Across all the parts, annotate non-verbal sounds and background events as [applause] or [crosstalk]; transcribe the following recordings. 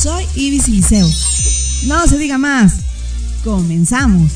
Soy Ibis Liceo. No se diga más. Comenzamos.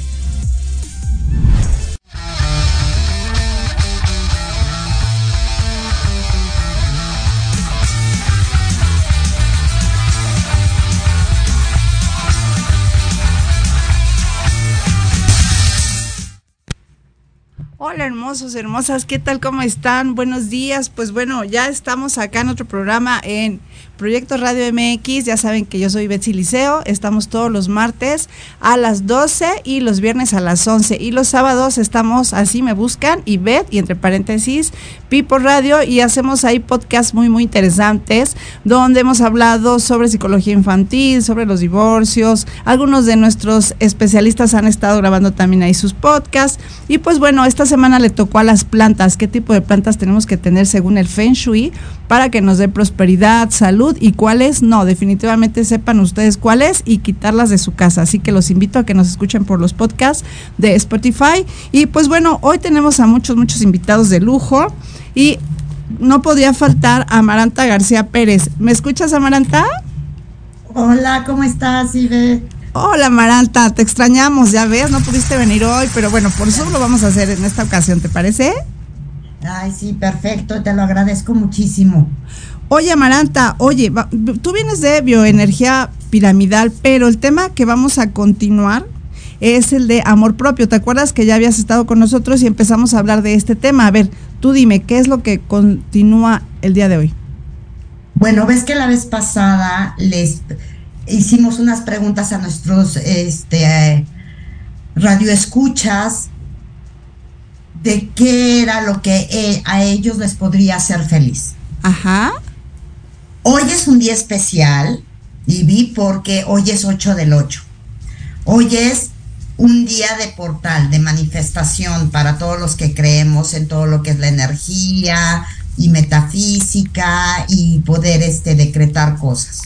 Hola hermosos, hermosas, ¿qué tal? ¿Cómo están? Buenos días. Pues bueno, ya estamos acá en otro programa en Proyecto Radio MX. Ya saben que yo soy Betsy Liceo. Estamos todos los martes a las 12 y los viernes a las 11. Y los sábados estamos así, me buscan y Bet y entre paréntesis Pipo Radio y hacemos ahí podcasts muy, muy interesantes donde hemos hablado sobre psicología infantil, sobre los divorcios. Algunos de nuestros especialistas han estado grabando también ahí sus podcasts. Y pues bueno, esta semana le tocó a las plantas. ¿Qué tipo de plantas tenemos que tener según el Feng Shui para que nos dé prosperidad, salud y cuáles no? Definitivamente sepan ustedes cuáles y quitarlas de su casa. Así que los invito a que nos escuchen por los podcasts de Spotify. Y pues bueno, hoy tenemos a muchos, muchos invitados de lujo. Y no podía faltar Amaranta García Pérez. ¿Me escuchas, Amaranta? Hola, ¿cómo estás, Ibe? Hola, Amaranta, te extrañamos, ya ves, no pudiste venir hoy, pero bueno, por eso lo vamos a hacer en esta ocasión, ¿te parece? Ay, sí, perfecto, te lo agradezco muchísimo. Oye, Amaranta, oye, tú vienes de bioenergía piramidal, pero el tema que vamos a continuar es el de amor propio. ¿Te acuerdas que ya habías estado con nosotros y empezamos a hablar de este tema? A ver, Tú dime, ¿qué es lo que continúa el día de hoy? Bueno, ves que la vez pasada les hicimos unas preguntas a nuestros este, radioescuchas de qué era lo que eh, a ellos les podría hacer feliz. Ajá. Hoy es un día especial, y vi porque hoy es 8 del 8. Hoy es un día de portal, de manifestación para todos los que creemos en todo lo que es la energía y metafísica y poder este, decretar cosas.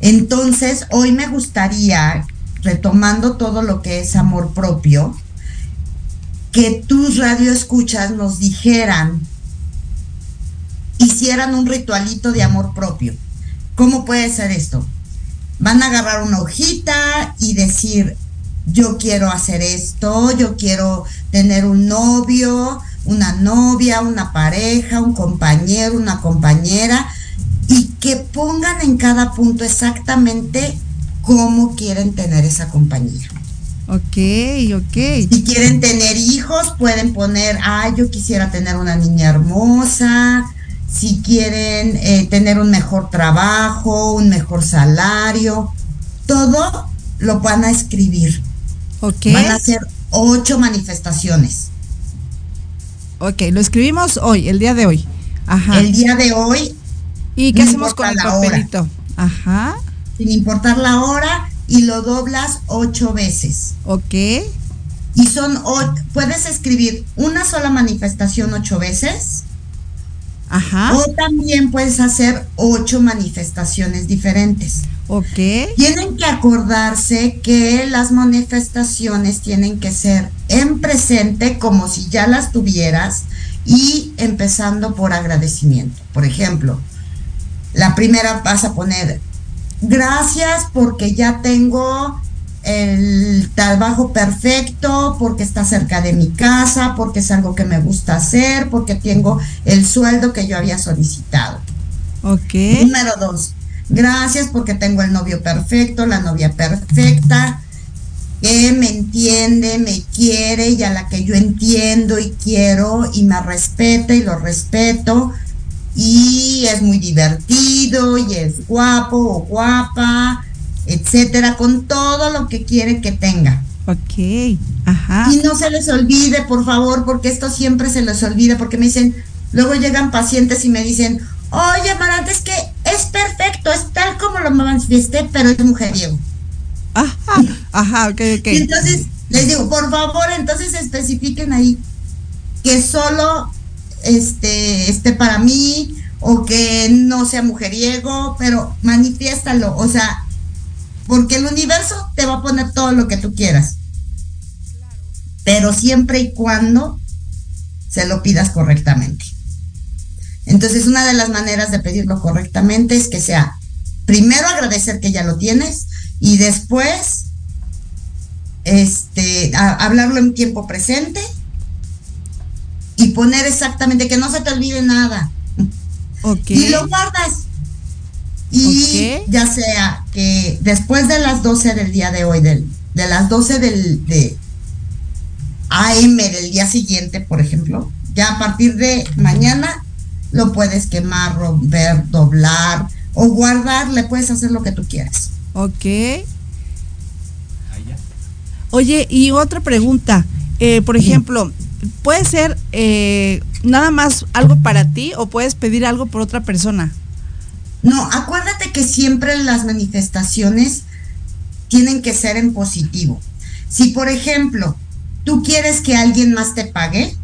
Entonces, hoy me gustaría, retomando todo lo que es amor propio, que tus radioescuchas nos dijeran, hicieran un ritualito de amor propio. ¿Cómo puede ser esto? Van a agarrar una hojita y decir, yo quiero hacer esto, yo quiero tener un novio, una novia, una pareja, un compañero, una compañera, y que pongan en cada punto exactamente cómo quieren tener esa compañía. Ok, ok. Si quieren tener hijos, pueden poner, ah, yo quisiera tener una niña hermosa. Si quieren eh, tener un mejor trabajo, un mejor salario, todo lo van a escribir Van a ser ocho manifestaciones. Ok, lo escribimos hoy, el día de hoy. Ajá. El día de hoy. ¿Y qué hacemos con el papelito? Ajá. Sin importar la hora y lo doblas ocho veces. Ok. Y son, puedes escribir una sola manifestación ocho veces. Ajá. O también puedes hacer ocho manifestaciones diferentes. Ok. Tienen que acordarse que las manifestaciones tienen que ser en presente como si ya las tuvieras y empezando por agradecimiento. Por ejemplo, la primera vas a poner gracias porque ya tengo el trabajo perfecto, porque está cerca de mi casa, porque es algo que me gusta hacer, porque tengo el sueldo que yo había solicitado. Ok. Número dos, Gracias porque tengo el novio perfecto, la novia perfecta, que me entiende, me quiere y a la que yo entiendo y quiero y me respeta y lo respeto y es muy divertido y es guapo o guapa, etcétera, con todo lo que quiere que tenga. Ok, ajá. Y no se les olvide, por favor, porque esto siempre se les olvida, porque me dicen, luego llegan pacientes y me dicen, oye, Amarante, es que es perfecto es tal como lo manifesté, pero es mujeriego. Ajá, ajá, ok, ok. Y entonces les digo, por favor, entonces especifiquen ahí que solo este, esté para mí o que no sea mujeriego, pero manifiéstalo, o sea, porque el universo te va a poner todo lo que tú quieras, pero siempre y cuando se lo pidas correctamente. Entonces, una de las maneras de pedirlo correctamente es que sea primero agradecer que ya lo tienes y después este, hablarlo en tiempo presente y poner exactamente que no se te olvide nada. Y lo guardas. Y ya sea que después de las 12 del día de hoy, del, de las 12 del de AM del día siguiente, por ejemplo, ya a partir de mañana lo puedes quemar, romper, doblar o guardar, le puedes hacer lo que tú quieras. Ok. Oye, y otra pregunta, eh, por ejemplo, puede ser eh, nada más algo para ti o puedes pedir algo por otra persona. No, acuérdate que siempre las manifestaciones tienen que ser en positivo. Si, por ejemplo, tú quieres que alguien más te pague,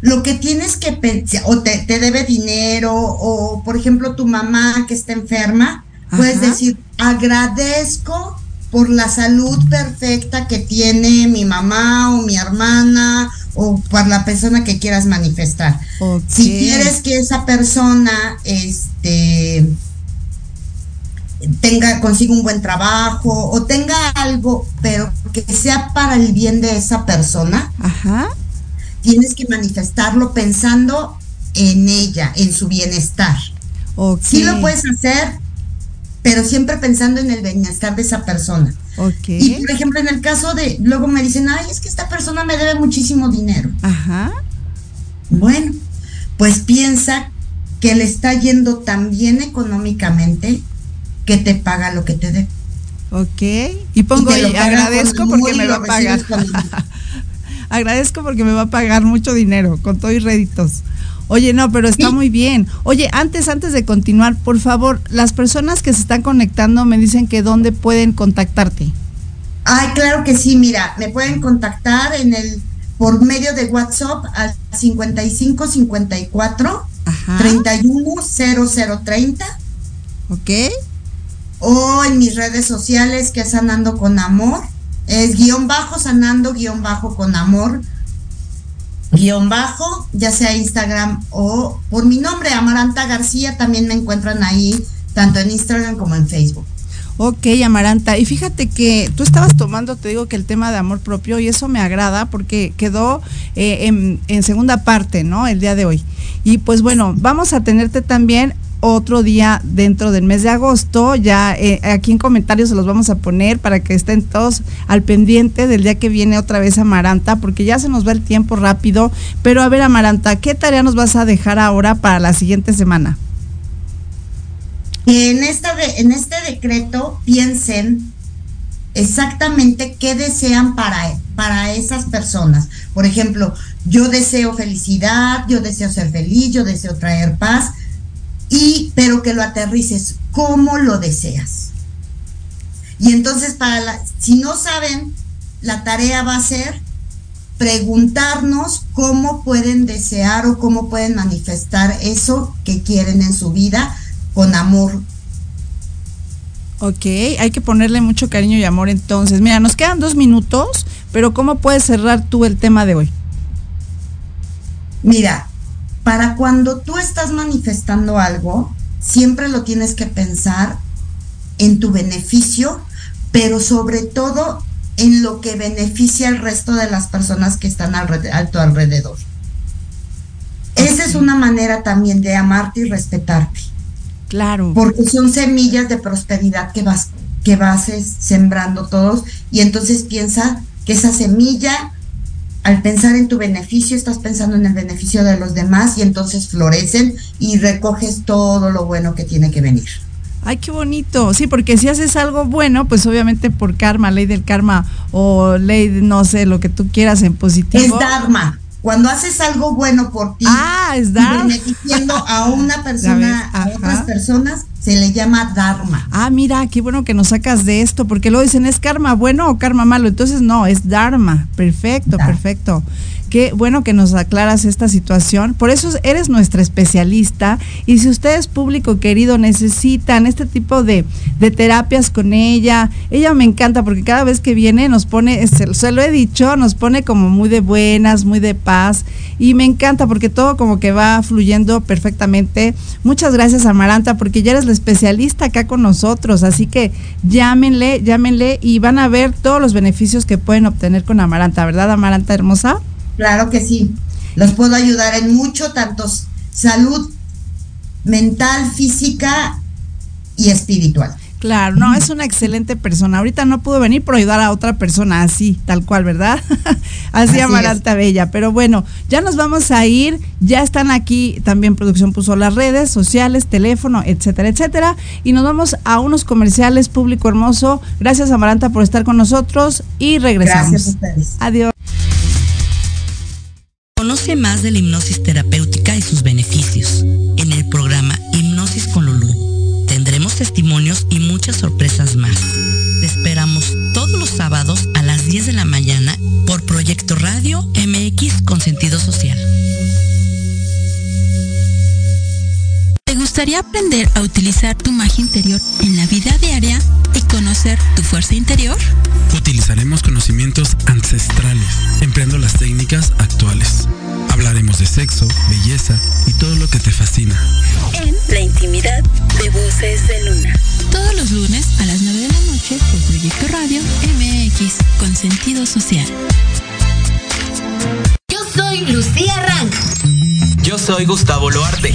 lo que tienes que pensar, o te, debe dinero, o por ejemplo tu mamá que está enferma, puedes decir, agradezco por la salud perfecta que tiene mi mamá o mi hermana o por la persona que quieras manifestar. Si quieres que esa persona este tenga consiga un buen trabajo o tenga algo, pero que sea para el bien de esa persona, tienes que manifestarlo pensando en ella, en su bienestar. Sí lo puedes hacer, pero siempre pensando en el bienestar de esa persona. Y por ejemplo, en el caso de, luego me dicen, ay, es que esta persona me debe muchísimo dinero. Ajá. Bueno, pues piensa que le está yendo tan bien económicamente que te paga lo que te dé. Ok. Y pongo, y agradezco porque me va a pagar. [laughs] agradezco porque me va a pagar mucho dinero, con todo y réditos. Oye, no, pero está muy bien. Oye, antes, antes de continuar, por favor, las personas que se están conectando me dicen que dónde pueden contactarte. Ay, claro que sí, mira, me pueden contactar en el por medio de WhatsApp al 55 54 31 0030. Ok. O en mis redes sociales que es Sanando con Amor. Es guion bajo, sanando guion bajo con amor guion bajo, ya sea Instagram o por mi nombre, Amaranta García, también me encuentran ahí, tanto en Instagram como en Facebook. Ok, Amaranta, y fíjate que tú estabas tomando, te digo que el tema de amor propio, y eso me agrada porque quedó eh, en, en segunda parte, ¿no? El día de hoy. Y pues bueno, vamos a tenerte también otro día dentro del mes de agosto. Ya eh, aquí en comentarios se los vamos a poner para que estén todos al pendiente del día que viene otra vez Amaranta, porque ya se nos va el tiempo rápido. Pero a ver, Amaranta, ¿qué tarea nos vas a dejar ahora para la siguiente semana? En, esta en este decreto piensen exactamente qué desean para, para esas personas. Por ejemplo, yo deseo felicidad, yo deseo ser feliz, yo deseo traer paz y pero que lo aterrices como lo deseas. Y entonces para la, si no saben, la tarea va a ser preguntarnos cómo pueden desear o cómo pueden manifestar eso que quieren en su vida con amor. Ok, hay que ponerle mucho cariño y amor entonces. Mira, nos quedan dos minutos, pero ¿cómo puedes cerrar tú el tema de hoy? Mira, para cuando tú estás manifestando algo, siempre lo tienes que pensar en tu beneficio, pero sobre todo en lo que beneficia al resto de las personas que están a tu alrededor. Esa es una manera también de amarte y respetarte. Claro. Porque son semillas de prosperidad que vas, que vas sembrando todos y entonces piensa que esa semilla al pensar en tu beneficio, estás pensando en el beneficio de los demás y entonces florecen y recoges todo lo bueno que tiene que venir. Ay, qué bonito. Sí, porque si haces algo bueno, pues obviamente por karma, ley del karma o ley, no sé, lo que tú quieras en positivo. Es dharma. Cuando haces algo bueno por ti ah, es beneficiando a una [laughs] persona, a otras personas, se le llama Dharma. Ah, mira, qué bueno que nos sacas de esto, porque lo dicen, ¿es karma bueno o karma malo? Entonces, no, es Dharma. Perfecto, perfecto. Qué bueno que nos aclaras esta situación. Por eso eres nuestra especialista. Y si ustedes, público querido, necesitan este tipo de, terapias con ella, ella me encanta porque cada vez que viene nos pone, se, se, lo he dicho, nos pone como muy de buenas, muy de paz. Y me encanta porque todo como que va fluyendo perfectamente. Muchas gracias, Amaranta, porque ya eres la especialista acá con nosotros. Así que llámenle, llámenle y van a ver todos los beneficios que pueden obtener con Amaranta, ¿verdad, Amaranta hermosa? Claro que sí. Los puedo ayudar en mucho, tanto salud mental, física y espiritual. Claro, no, es una excelente persona. Ahorita no pudo venir por ayudar a otra persona así, tal cual, ¿verdad? [laughs] así, Amaranta Bella. Pero bueno, ya nos vamos a ir. Ya están aquí, también producción puso las redes sociales, teléfono, etcétera, etcétera. Y nos vamos a unos comerciales, público hermoso. Gracias, Amaranta, por estar con nosotros y regresamos. Gracias a ustedes. Adiós. Conoce más de la hipnosis terapéutica y sus beneficios en el programa Hipnosis con Lulú. Tendremos testimonios y muchas sorpresas más. Te esperamos todos los sábados a las 10 de la mañana por Proyecto Radio MX con sentido social. Gustaría aprender a utilizar tu magia interior en la vida diaria y conocer tu fuerza interior? Utilizaremos conocimientos ancestrales, empleando las técnicas actuales. Hablaremos de sexo, belleza y todo lo que te fascina. En la intimidad de Voces de Luna. Todos los lunes a las 9 de la noche por Proyecto Radio MX con sentido social. Yo soy Lucía Rank. Yo soy Gustavo Loarte.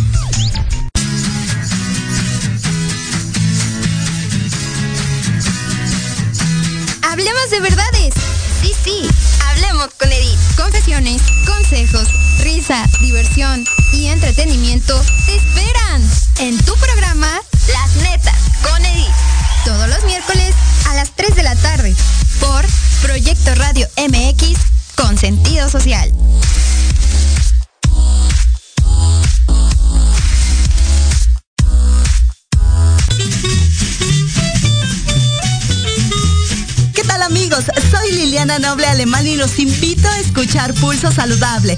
Risa, diversión y entretenimiento te esperan en tu programa Las Netas con Edith. Todos los miércoles a las 3 de la tarde por Proyecto Radio MX con sentido social. amigos? Soy Liliana Noble Alemán y los invito a escuchar Pulso Saludable,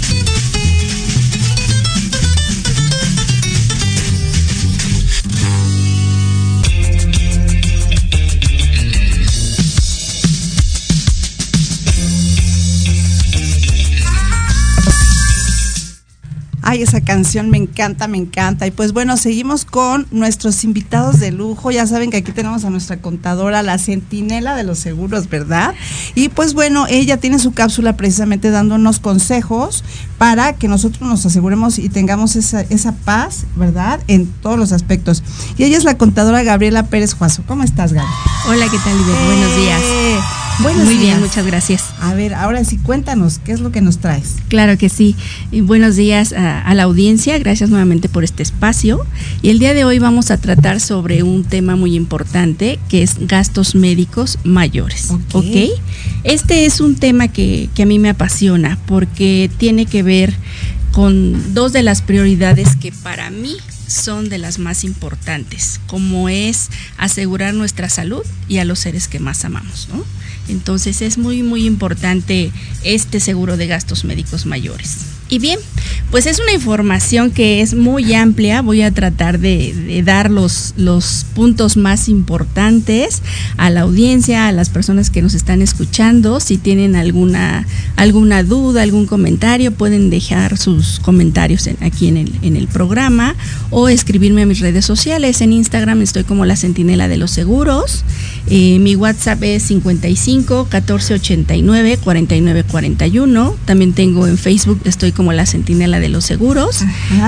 Ay, esa canción me encanta, me encanta. Y pues bueno, seguimos con nuestros invitados de lujo. Ya saben que aquí tenemos a nuestra contadora, la centinela de los seguros, ¿verdad? Y pues bueno, ella tiene su cápsula precisamente dándonos consejos para que nosotros nos aseguremos y tengamos esa, esa paz, ¿verdad? En todos los aspectos. Y ella es la contadora Gabriela Pérez Juazo. ¿Cómo estás, Gaby? Hola, ¿qué tal, Buenos días. Muy bien, muchas gracias. A ver, ahora sí, cuéntanos, ¿qué es lo que nos traes? Claro que sí. Y buenos días a, la audiencia, gracias nuevamente por este espacio. Y el día de hoy vamos a tratar sobre un tema muy importante, que es gastos médicos mayores. ¿Ok? Este es un tema que, que a mí me apasiona porque tiene que ver con dos de las prioridades que para mí son de las más importantes, como es asegurar nuestra salud y a los seres que más amamos, ¿no? Entonces es muy, muy importante este seguro de gastos médicos mayores. Y bien, pues es una información que es muy amplia. Voy a tratar de, dar los, los puntos más importantes a la audiencia, a las personas que nos están escuchando. Si tienen alguna, alguna duda, algún comentario, pueden dejar sus comentarios aquí en el, en el programa o escribirme a mis redes sociales. En Instagram estoy como la Centinela de los Seguros. Eh, mi WhatsApp es 55 14 89 49 41. También tengo en Facebook, estoy como la Centinela de los Seguros.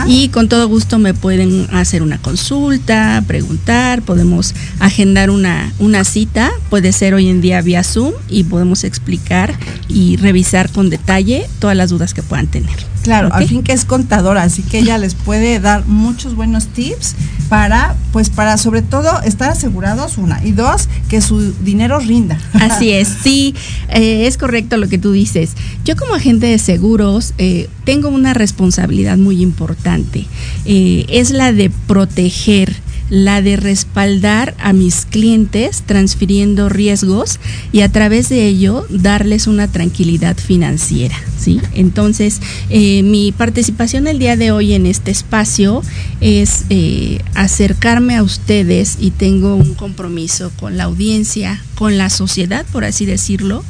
Y con todo gusto me pueden hacer una consulta, preguntar, podemos agendar una, una cita. Puede ser hoy en día vía Zoom y podemos explicar y revisar con detalle todas las dudas que puedan tener. Claro, al fin que es contadora, así que ella les puede dar muchos buenos tips para, pues para sobre todo estar asegurados, una, y dos, que su dinero rinda. Así es, sí, eh, es correcto lo que tú dices. Yo como agente de seguros eh, tengo una responsabilidad muy importante, eh, es la de proteger la de respaldar a mis clientes transfiriendo riesgos y a través de ello darles una tranquilidad financiera. ¿sí? Entonces, eh, mi participación el día de hoy en este espacio es eh, acercarme a ustedes y tengo un compromiso con la audiencia, con la sociedad, por así decirlo,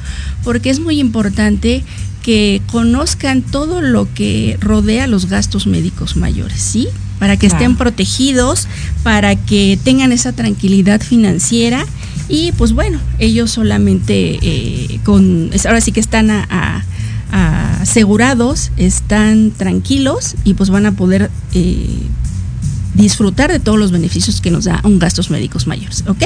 porque es muy importante que conozcan todo lo que rodea los gastos médicos mayores, ¿sí? para que estén protegidos, para que tengan esa tranquilidad financiera y pues bueno, ellos solamente eh, con, ahora sí que están asegurados, están tranquilos y pues van a poder eh, disfrutar de todos los beneficios que nos da un gastos médicos mayores, ¿ok?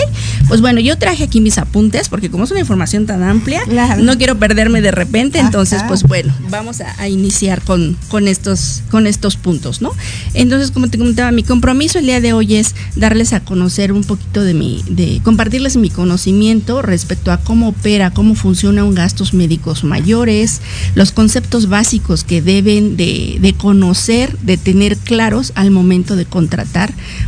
Pues bueno, yo traje aquí mis apuntes porque como es una información tan amplia, no quiero perderme de repente, entonces pues bueno, vamos a, iniciar con, con, estos, con estos puntos, ¿no? Entonces, como te comentaba, mi compromiso el día de hoy es darles a conocer un poquito de mi, de compartirles mi conocimiento respecto a cómo opera, cómo funciona un gastos médicos mayores, los conceptos básicos que deben de, de conocer, de tener claros al momento de contratar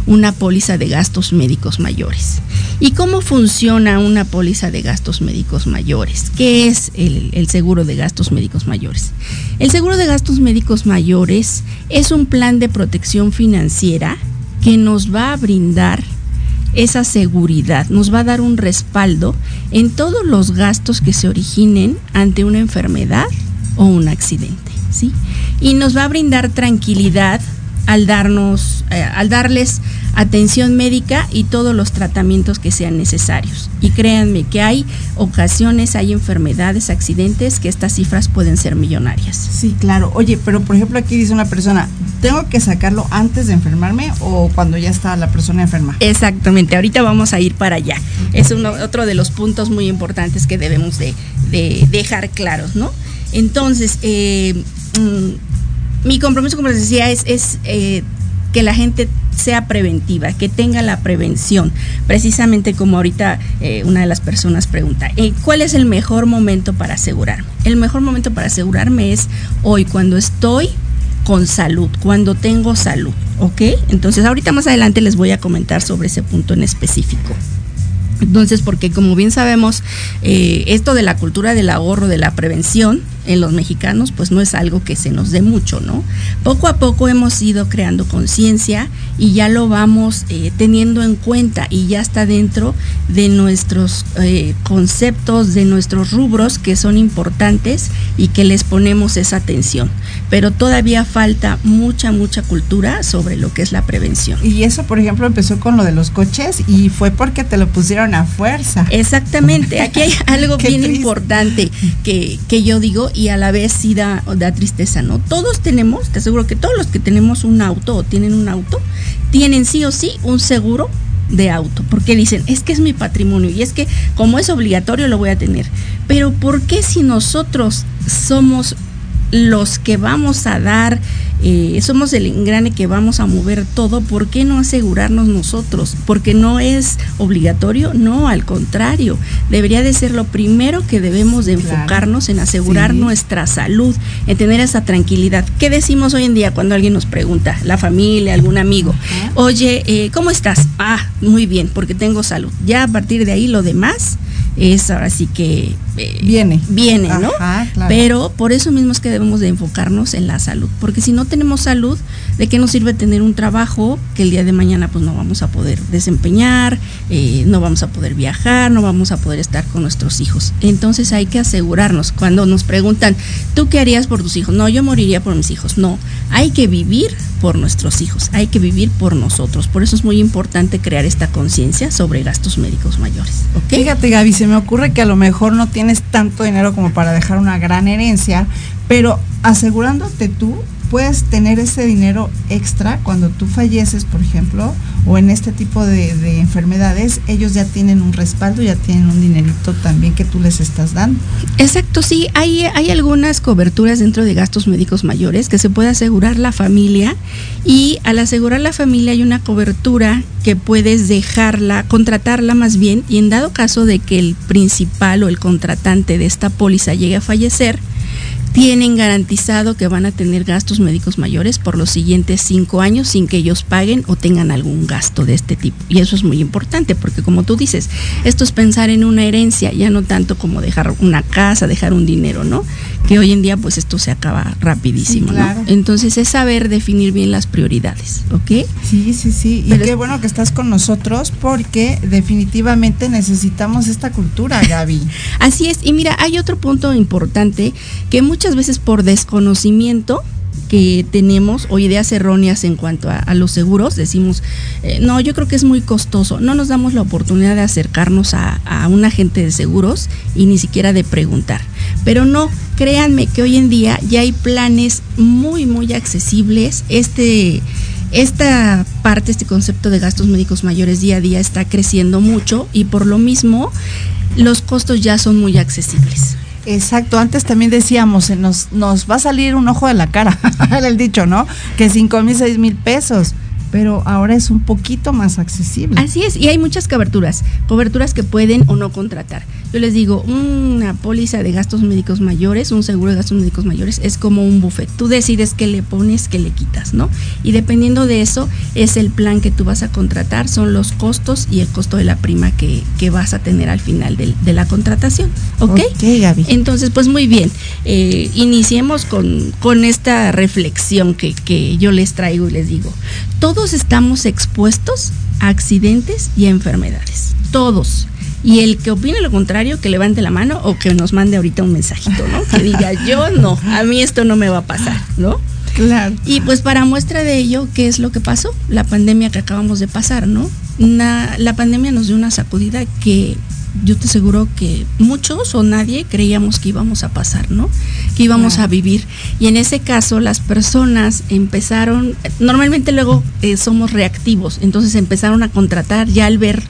una póliza de gastos médicos mayores. ¿Y cómo funciona una póliza de gastos médicos mayores? ¿Qué es el, el seguro de gastos médicos mayores? El seguro de gastos médicos mayores es un plan de protección financiera que nos va a brindar esa seguridad, nos va a dar un respaldo en todos los gastos que se originen ante una enfermedad o un accidente, ¿sí? Y nos va a brindar tranquilidad al darnos, eh, al darles atención médica y todos los tratamientos que sean necesarios. Y créanme que hay ocasiones, hay enfermedades, accidentes que estas cifras pueden ser millonarias. Sí, claro. Oye, pero por ejemplo aquí dice una persona, ¿tengo que sacarlo antes de enfermarme o cuando ya está la persona enferma? Exactamente, ahorita vamos a ir para allá. Es uno, otro de los puntos muy importantes que debemos de, dejar claros, ¿no? Entonces, eh, mm, mi compromiso, como les decía, es, eh, que la gente sea preventiva, que tenga la prevención. Precisamente como ahorita eh, una de las personas pregunta, eh, ¿cuál es el mejor momento para asegurarme? El mejor momento para asegurarme es hoy, cuando estoy con salud, cuando tengo salud, ¿ok? Entonces ahorita más adelante les voy a comentar sobre ese punto en específico. Entonces, porque como bien sabemos, esto de la cultura del ahorro, de la prevención, en los mexicanos, pues no es algo que se nos dé mucho, ¿no? Poco a poco hemos ido creando conciencia y ya lo vamos eh, teniendo en cuenta y ya está dentro de nuestros eh, conceptos, de nuestros rubros que son importantes y que les ponemos esa atención. Pero todavía falta mucha, mucha cultura sobre lo que es la prevención. Y eso, por ejemplo, empezó con lo de los coches y fue porque te lo pusieron a fuerza. Exactamente. Aquí hay [laughs] algo bien importante que, que yo digo y a la vez sí da, da tristeza, ¿no? Todos tenemos, te aseguro que todos los que tenemos un auto o tienen un auto, tienen sí o sí un seguro de auto, porque dicen, es que es mi patrimonio y es que como es obligatorio lo voy a tener. Pero ¿por qué si nosotros somos los que vamos a dar, eh, somos el engrane que vamos a mover todo, ¿por qué no asegurarnos nosotros? Porque no es obligatorio, no, al contrario, debería de ser lo primero que debemos de enfocarnos en asegurar nuestra salud, en tener esa tranquilidad. ¿Qué decimos hoy en día cuando alguien nos pregunta, la familia, algún amigo, oye, eh, ¿cómo estás? Ah, muy bien, porque tengo salud. Ya a partir de ahí lo demás es ahora sí que eh, viene, viene, ¿no? Pero por eso mismo es que debemos de enfocarnos en la salud, porque si no tenemos salud, ¿de qué nos sirve tener un trabajo que el día de mañana pues no vamos a poder desempeñar, eh, no vamos a poder viajar, no vamos a poder estar con nuestros hijos? Entonces hay que asegurarnos, cuando nos preguntan, ¿tú qué harías por tus hijos? No, yo moriría por mis hijos, no, hay que vivir por nuestros hijos, hay que vivir por nosotros, por eso es muy importante crear esta conciencia sobre gastos médicos mayores. Fíjate Gaby, se me ocurre que a lo mejor no tienes tanto dinero como para dejar una gran herencia, pero asegurándote tú puedes tener ese dinero extra cuando tú falleces, por ejemplo, o en este tipo de, enfermedades, ellos ya tienen un respaldo, ya tienen un dinerito también que tú les estás dando. Exacto, sí, hay, hay algunas coberturas dentro de gastos médicos mayores que se puede asegurar la familia y al asegurar la familia hay una cobertura que puedes dejarla, contratarla más bien y en dado caso de que el principal o el contratante de esta póliza llegue a fallecer, tienen garantizado que van a tener gastos médicos mayores por los siguientes cinco años sin que ellos paguen o tengan algún gasto de este tipo. Y eso es muy importante porque como tú dices, esto es pensar en una herencia, ya no tanto como dejar una casa, dejar un dinero, ¿no? Que hoy en día pues esto se acaba rapidísimo, ¿no? Entonces es saber definir bien las prioridades, ¿ok? Sí, sí, sí. Y qué bueno que estás con nosotros porque definitivamente necesitamos esta cultura, Gaby. [laughs] Así es. Y mira, hay otro punto importante que muchas muchas veces por desconocimiento que tenemos o ideas erróneas en cuanto a, los seguros, decimos, eh, no, yo creo que es muy costoso, no nos damos la oportunidad de acercarnos a, a, un agente de seguros y ni siquiera de preguntar. Pero no, créanme que hoy en día ya hay planes muy, muy accesibles. Este, esta parte, este concepto de gastos médicos mayores día a día está creciendo mucho y por lo mismo los costos ya son muy accesibles. Exacto, antes también decíamos, nos, nos va a salir un ojo de la cara, [laughs] el dicho, ¿no? Que cinco mil, seis mil pesos pero ahora es un poquito más accesible. Así es, y hay muchas coberturas, coberturas que pueden o no contratar. Yo les digo, una póliza de gastos médicos mayores, un seguro de gastos médicos mayores es como un buffet. Tú decides qué le pones, qué le quitas, ¿no? Y dependiendo de eso, es el plan que tú vas a contratar, son los costos y el costo de la prima que, vas a tener al final de, la contratación. ¿Ok? Gaby. Entonces, pues muy bien, eh, iniciemos con, con esta reflexión que, que yo les traigo y les digo. Todos estamos expuestos a accidentes y a enfermedades. Todos. Y el que opine lo contrario, que levante la mano o que nos mande ahorita un mensajito, ¿no? Que diga, [laughs] yo no, a mí esto no me va a pasar, ¿no? Claro. Y pues para muestra de ello, ¿qué es lo que pasó? La pandemia que acabamos de pasar, ¿no? la pandemia nos dio una sacudida que yo te aseguro que muchos o nadie creíamos que íbamos a pasar, ¿no? Que íbamos a vivir. Y en ese caso las personas empezaron, normalmente luego eh, somos reactivos, entonces empezaron a contratar ya al ver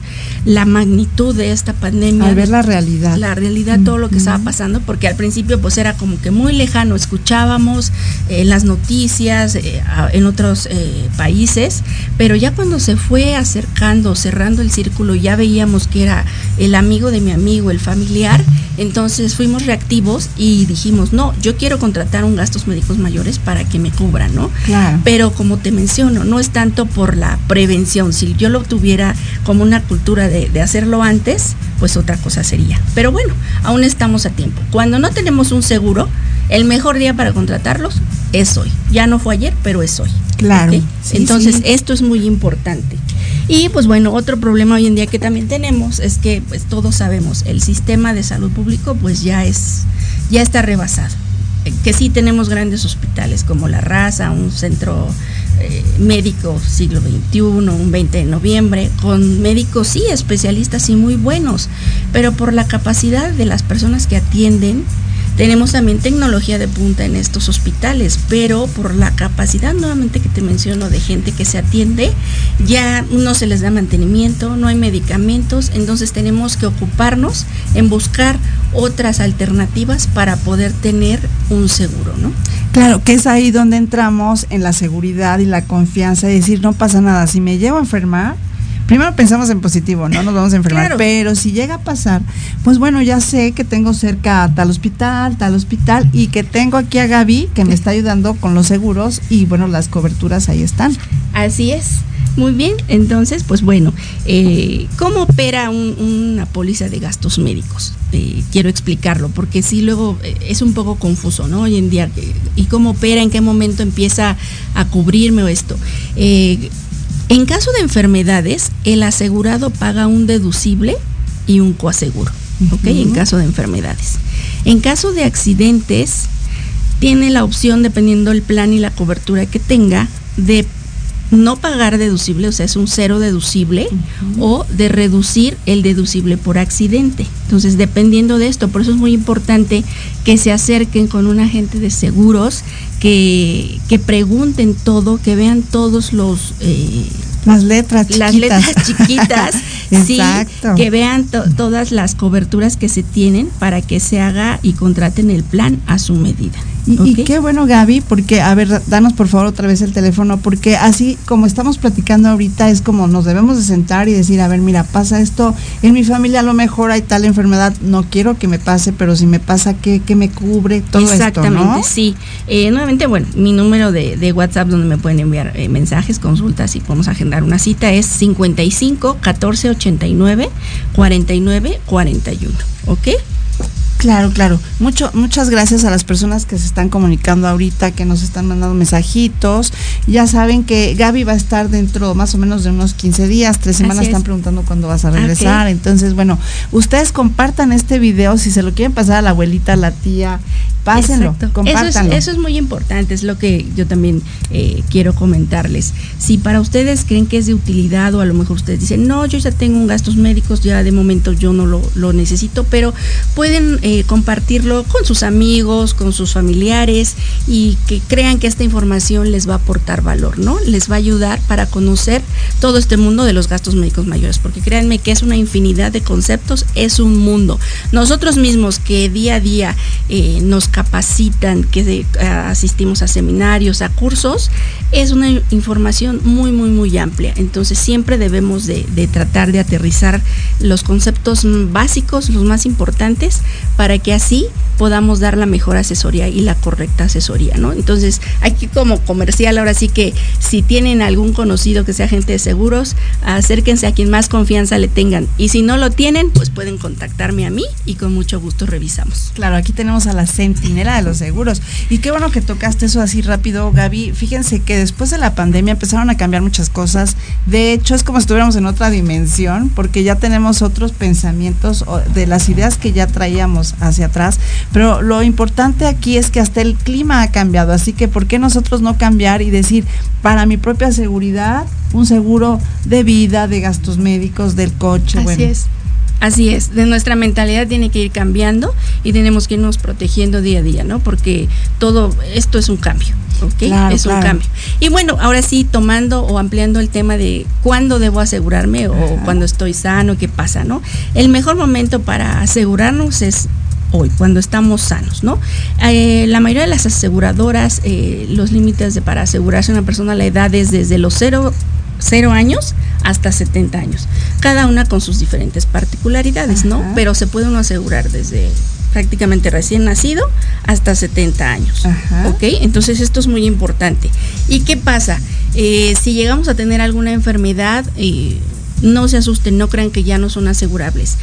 la magnitud de esta pandemia. Al ver la realidad. La realidad, todo lo que estaba pasando, porque al principio pues era como que muy lejano, escuchábamos eh, las noticias eh, en otros países, pero ya cuando se fue acercando, cerrando el círculo, ya veíamos que era el amigo de mi amigo, el familiar, entonces fuimos reactivos y dijimos, no, yo quiero contratar un gastos médicos mayores para que me cubran, ¿no? Claro. Pero como te menciono, no es tanto por la prevención, si yo lo tuviera como una cultura de, de hacerlo antes, pues otra cosa sería. Pero bueno, aún estamos a tiempo. Cuando no tenemos un seguro, el mejor día para contratarlos es hoy. Ya no fue ayer, pero es hoy. Claro. Entonces, esto es muy importante. Y pues bueno, otro problema hoy en día que también tenemos es que pues todos sabemos, el sistema de salud público pues ya es ya está rebasado. Eh, que sí tenemos grandes hospitales como La Raza, un centro eh, médico siglo XXI, un 20 de noviembre, con médicos sí especialistas y muy buenos, pero por la capacidad de las personas que atienden, tenemos también tecnología de punta en estos hospitales, pero por la capacidad nuevamente que te menciono de gente que se atiende, ya no se les da mantenimiento, no hay medicamentos, entonces tenemos que ocuparnos en buscar otras alternativas para poder tener un seguro, ¿no? Claro, que es ahí donde entramos en la seguridad y la confianza decir, no pasa nada, si me llevo a enfermar, primero pensamos en positivo, no nos vamos a enfermar, pero si llega a pasar, pues bueno, ya sé que tengo cerca tal hospital, tal hospital y que tengo aquí a Gaby que me está ayudando con los seguros y bueno, las coberturas ahí están. Así es. Muy bien, entonces, pues bueno, eh, ¿cómo opera una póliza de gastos médicos? Eh, quiero explicarlo, porque sí luego eh, es un poco confuso, ¿no? Hoy en día, ¿y cómo opera? ¿En qué momento empieza a cubrirme o esto? En caso de enfermedades, el asegurado paga un deducible y un coaseguro, ¿ok? En caso de enfermedades. En caso de accidentes, tiene la opción, dependiendo del plan y la cobertura que tenga, de no pagar deducible, o sea, es un cero deducible, o de reducir el deducible por accidente. Entonces, dependiendo de esto, por eso es muy importante que se acerquen con un agente de seguros, que, que pregunten todo, que vean todos los... Eh, las letras chiquitas. Las [laughs] letras chiquitas, [laughs] sí, que vean todas las coberturas que se tienen para que se haga y contraten el plan a su medida. Y, qué bueno, Gaby, porque, a ver, danos por favor otra vez el teléfono, porque así como estamos platicando ahorita, es como nos debemos de sentar y decir, a ver, mira, pasa esto, en mi familia a lo mejor hay tal enfermedad, no quiero que me pase, pero si me pasa, ¿qué, qué me cubre? Todo Exactamente, esto, ¿no? sí. Eh, nuevamente, bueno, mi número de, de, WhatsApp donde me pueden enviar eh, mensajes, consultas y podemos agendar una cita es 55 14 89 49 41, ¿ok? Claro, claro. Mucho, muchas gracias a las personas que se están comunicando ahorita, que nos están mandando mensajitos. Ya saben que Gaby va a estar dentro más o menos de unos 15 días, tres semanas están preguntando cuándo vas a regresar. Entonces, bueno, ustedes compartan este video si se lo quieren pasar a la abuelita, a la tía, pásenlo, compártanlo. Eso es, muy importante, es lo que yo también eh, quiero comentarles. Si para ustedes creen que es de utilidad o a lo mejor ustedes dicen, no, yo ya tengo un gastos médicos, ya de momento yo no lo, lo necesito, pero pueden eh, compartirlo con sus amigos, con sus familiares y que crean que esta información les va a aportar valor, ¿no? Les va a ayudar para conocer todo este mundo de los gastos médicos mayores, porque créanme que es una infinidad de conceptos, es un mundo. Nosotros mismos que día a día eh, nos capacitan, que asistimos a seminarios, a cursos, es una información muy, muy, muy amplia. Entonces siempre debemos de, tratar de aterrizar los conceptos básicos, los más importantes, para que así podamos dar la mejor asesoría y la correcta asesoría, ¿no? Entonces, aquí como comercial, ahora sí que si tienen algún conocido que sea agente de seguros, acérquense a quien más confianza le tengan. Y si no lo tienen, pues pueden contactarme a mí y con mucho gusto revisamos. Claro, aquí tenemos a la centinela de los seguros. Y qué bueno que tocaste eso así rápido, Gaby. Fíjense que después de la pandemia empezaron a cambiar muchas cosas. De hecho, es como si estuviéramos en otra dimensión, porque ya tenemos otros pensamientos de las ideas que ya traíamos hacia atrás pero lo importante aquí es que hasta el clima ha cambiado, así que ¿por qué nosotros no cambiar y decir, para mi propia seguridad, un seguro de vida, de gastos médicos, del coche? Así es. Así es, de nuestra mentalidad tiene que ir cambiando y tenemos que irnos protegiendo día a día, ¿no? Porque todo esto es un cambio, ¿ok? es un cambio. Y bueno, ahora sí, tomando o ampliando el tema de cuándo debo asegurarme o cuando estoy sano, qué pasa, ¿no? El mejor momento para asegurarnos es hoy, cuando estamos sanos, ¿no? Eh, la mayoría de las aseguradoras, eh, los límites de para asegurarse a una persona la edad es desde los 0 cero años hasta 70 años, cada una con sus diferentes particularidades, ¿no? Pero se puede uno asegurar desde prácticamente recién nacido hasta 70 años. ¿Ok? Entonces esto es muy importante. ¿Y qué pasa? Eh, si llegamos a tener alguna enfermedad, no se asusten, no crean que ya no son asegurables.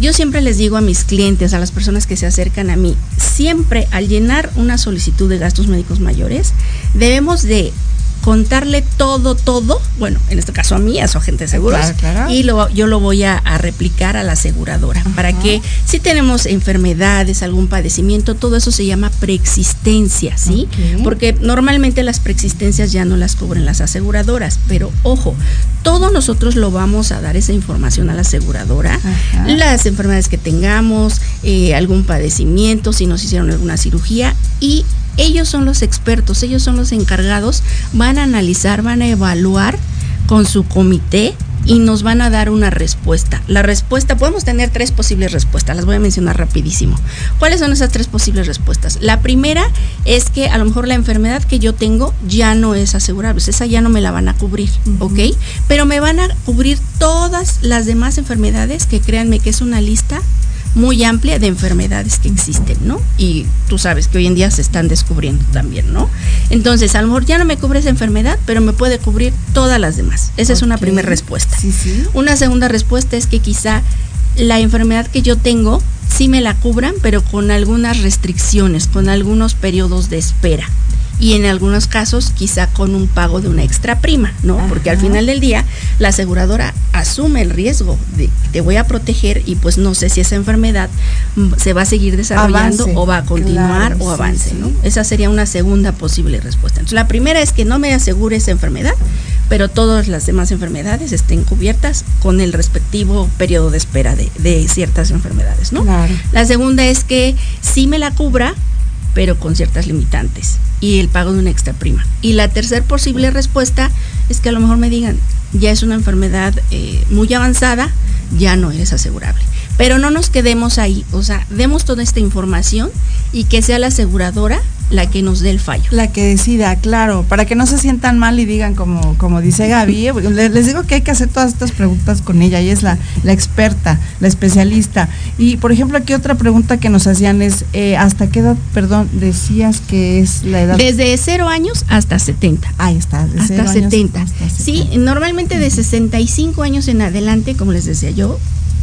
Yo siempre les digo a mis clientes, a las personas que se acercan a mí, siempre al llenar una solicitud de gastos médicos mayores, debemos de contarle todo, todo, bueno, en este caso a mí, a su agente de seguros, y lo, yo lo voy a, replicar a la aseguradora, para que si tenemos enfermedades, algún padecimiento, todo eso se llama preexistencia, ¿sí? Porque normalmente las preexistencias ya no las cubren las aseguradoras, pero ojo, todos nosotros lo vamos a dar esa información a la aseguradora, las enfermedades que tengamos, eh, algún padecimiento, si nos hicieron alguna cirugía, y ellos son los expertos, ellos son los encargados, van a analizar, van a evaluar con su comité y nos van a dar una respuesta. La respuesta, podemos tener tres posibles respuestas, las voy a mencionar rapidísimo. ¿Cuáles son esas tres posibles respuestas? La primera es que a lo mejor la enfermedad que yo tengo ya no es asegurable, esa ya no me la van a cubrir, ¿ok? Pero me van a cubrir todas las demás enfermedades que créanme que es una lista muy amplia de enfermedades que existen, ¿no? Y tú sabes que hoy en día se están descubriendo también, ¿no? Entonces, a lo mejor ya no me cubre esa enfermedad, pero me puede cubrir todas las demás. Esa es una primera respuesta. Sí, sí. Una segunda respuesta es que quizá la enfermedad que yo tengo sí me la cubran, pero con algunas restricciones, con algunos periodos de espera y en algunos casos quizá con un pago de una extra prima, ¿no? Porque al final del día la aseguradora asume el riesgo de te voy a proteger y pues no sé si esa enfermedad se va a seguir desarrollando Avance. o va a continuar Claro, o avance, sí. ¿no? Esa sería una segunda posible respuesta. Entonces la primera es que no me asegure esa enfermedad, pero todas las demás enfermedades estén cubiertas con el respectivo periodo de espera de, de ciertas enfermedades, ¿no? Claro. La segunda es que sí me la cubra, pero con ciertas limitantes y el pago de una extra prima. Y la tercer posible respuesta es que a lo mejor me digan, ya es una enfermedad eh, muy avanzada, ya no eres asegurable. Pero no nos quedemos ahí, o sea, demos toda esta información y que sea la aseguradora la que nos dé el fallo. La que decida, claro, para que no se sientan mal y digan como, como dice Gaby, les digo que hay que hacer todas estas preguntas con ella, ella es la, la experta, la especialista. Y por ejemplo, aquí otra pregunta que nos hacían es, eh, ¿hasta qué edad, perdón, decías que es la edad? Desde 0 años hasta 70. Ahí está, de hasta cero años 70. hasta Sí, normalmente de 65 años en adelante, como les decía yo,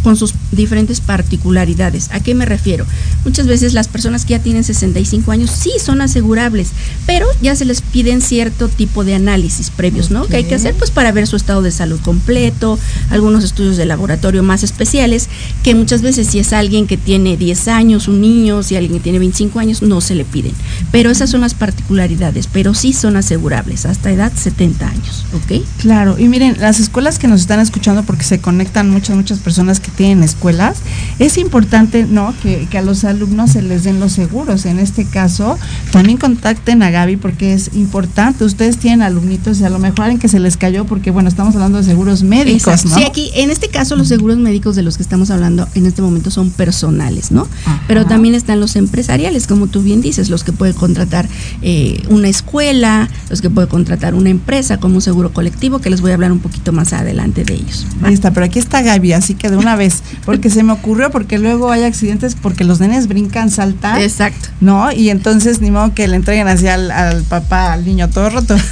con sus diferentes particularidades. ¿A qué me refiero? Muchas veces las personas que ya tienen 65 años sí son asegurables, pero ya se les piden cierto tipo de análisis previos, ¿no? Que hay que hacer pues para ver su estado de salud completo, algunos estudios de laboratorio más especiales, que muchas veces si es alguien que tiene 10 años, un niño, si alguien que tiene 25 años, no se le piden. Pero esas son las particularidades, pero sí son asegurables hasta edad 70 años, ¿ok? Claro, y miren, las escuelas que nos están escuchando, porque se conectan muchas, muchas personas que tienen escuelas, es importante, ¿no? Que, que a los alumnos se les den los seguros. En este caso, también contacten a Gaby porque es importante. Ustedes tienen alumnitos y a lo mejor alguien que se les cayó, porque bueno, estamos hablando de seguros médicos, Exacto. ¿no? Sí, aquí, en este caso, los seguros médicos de los que estamos hablando en este momento son personales, ¿no? Pero también están los empresariales, como tú bien dices, los que puede contratar eh, una escuela, los que puede contratar una empresa como un seguro colectivo, que les voy a hablar un poquito más adelante de ellos. Ahí está, pero aquí está Gaby, así que de una vez, [laughs] porque se me ocurrió, porque luego hay accidentes porque los nenes brincan, saltan. Exacto. ¿No? Y entonces ni modo que le entreguen así al, al papá, al niño todo roto. [laughs]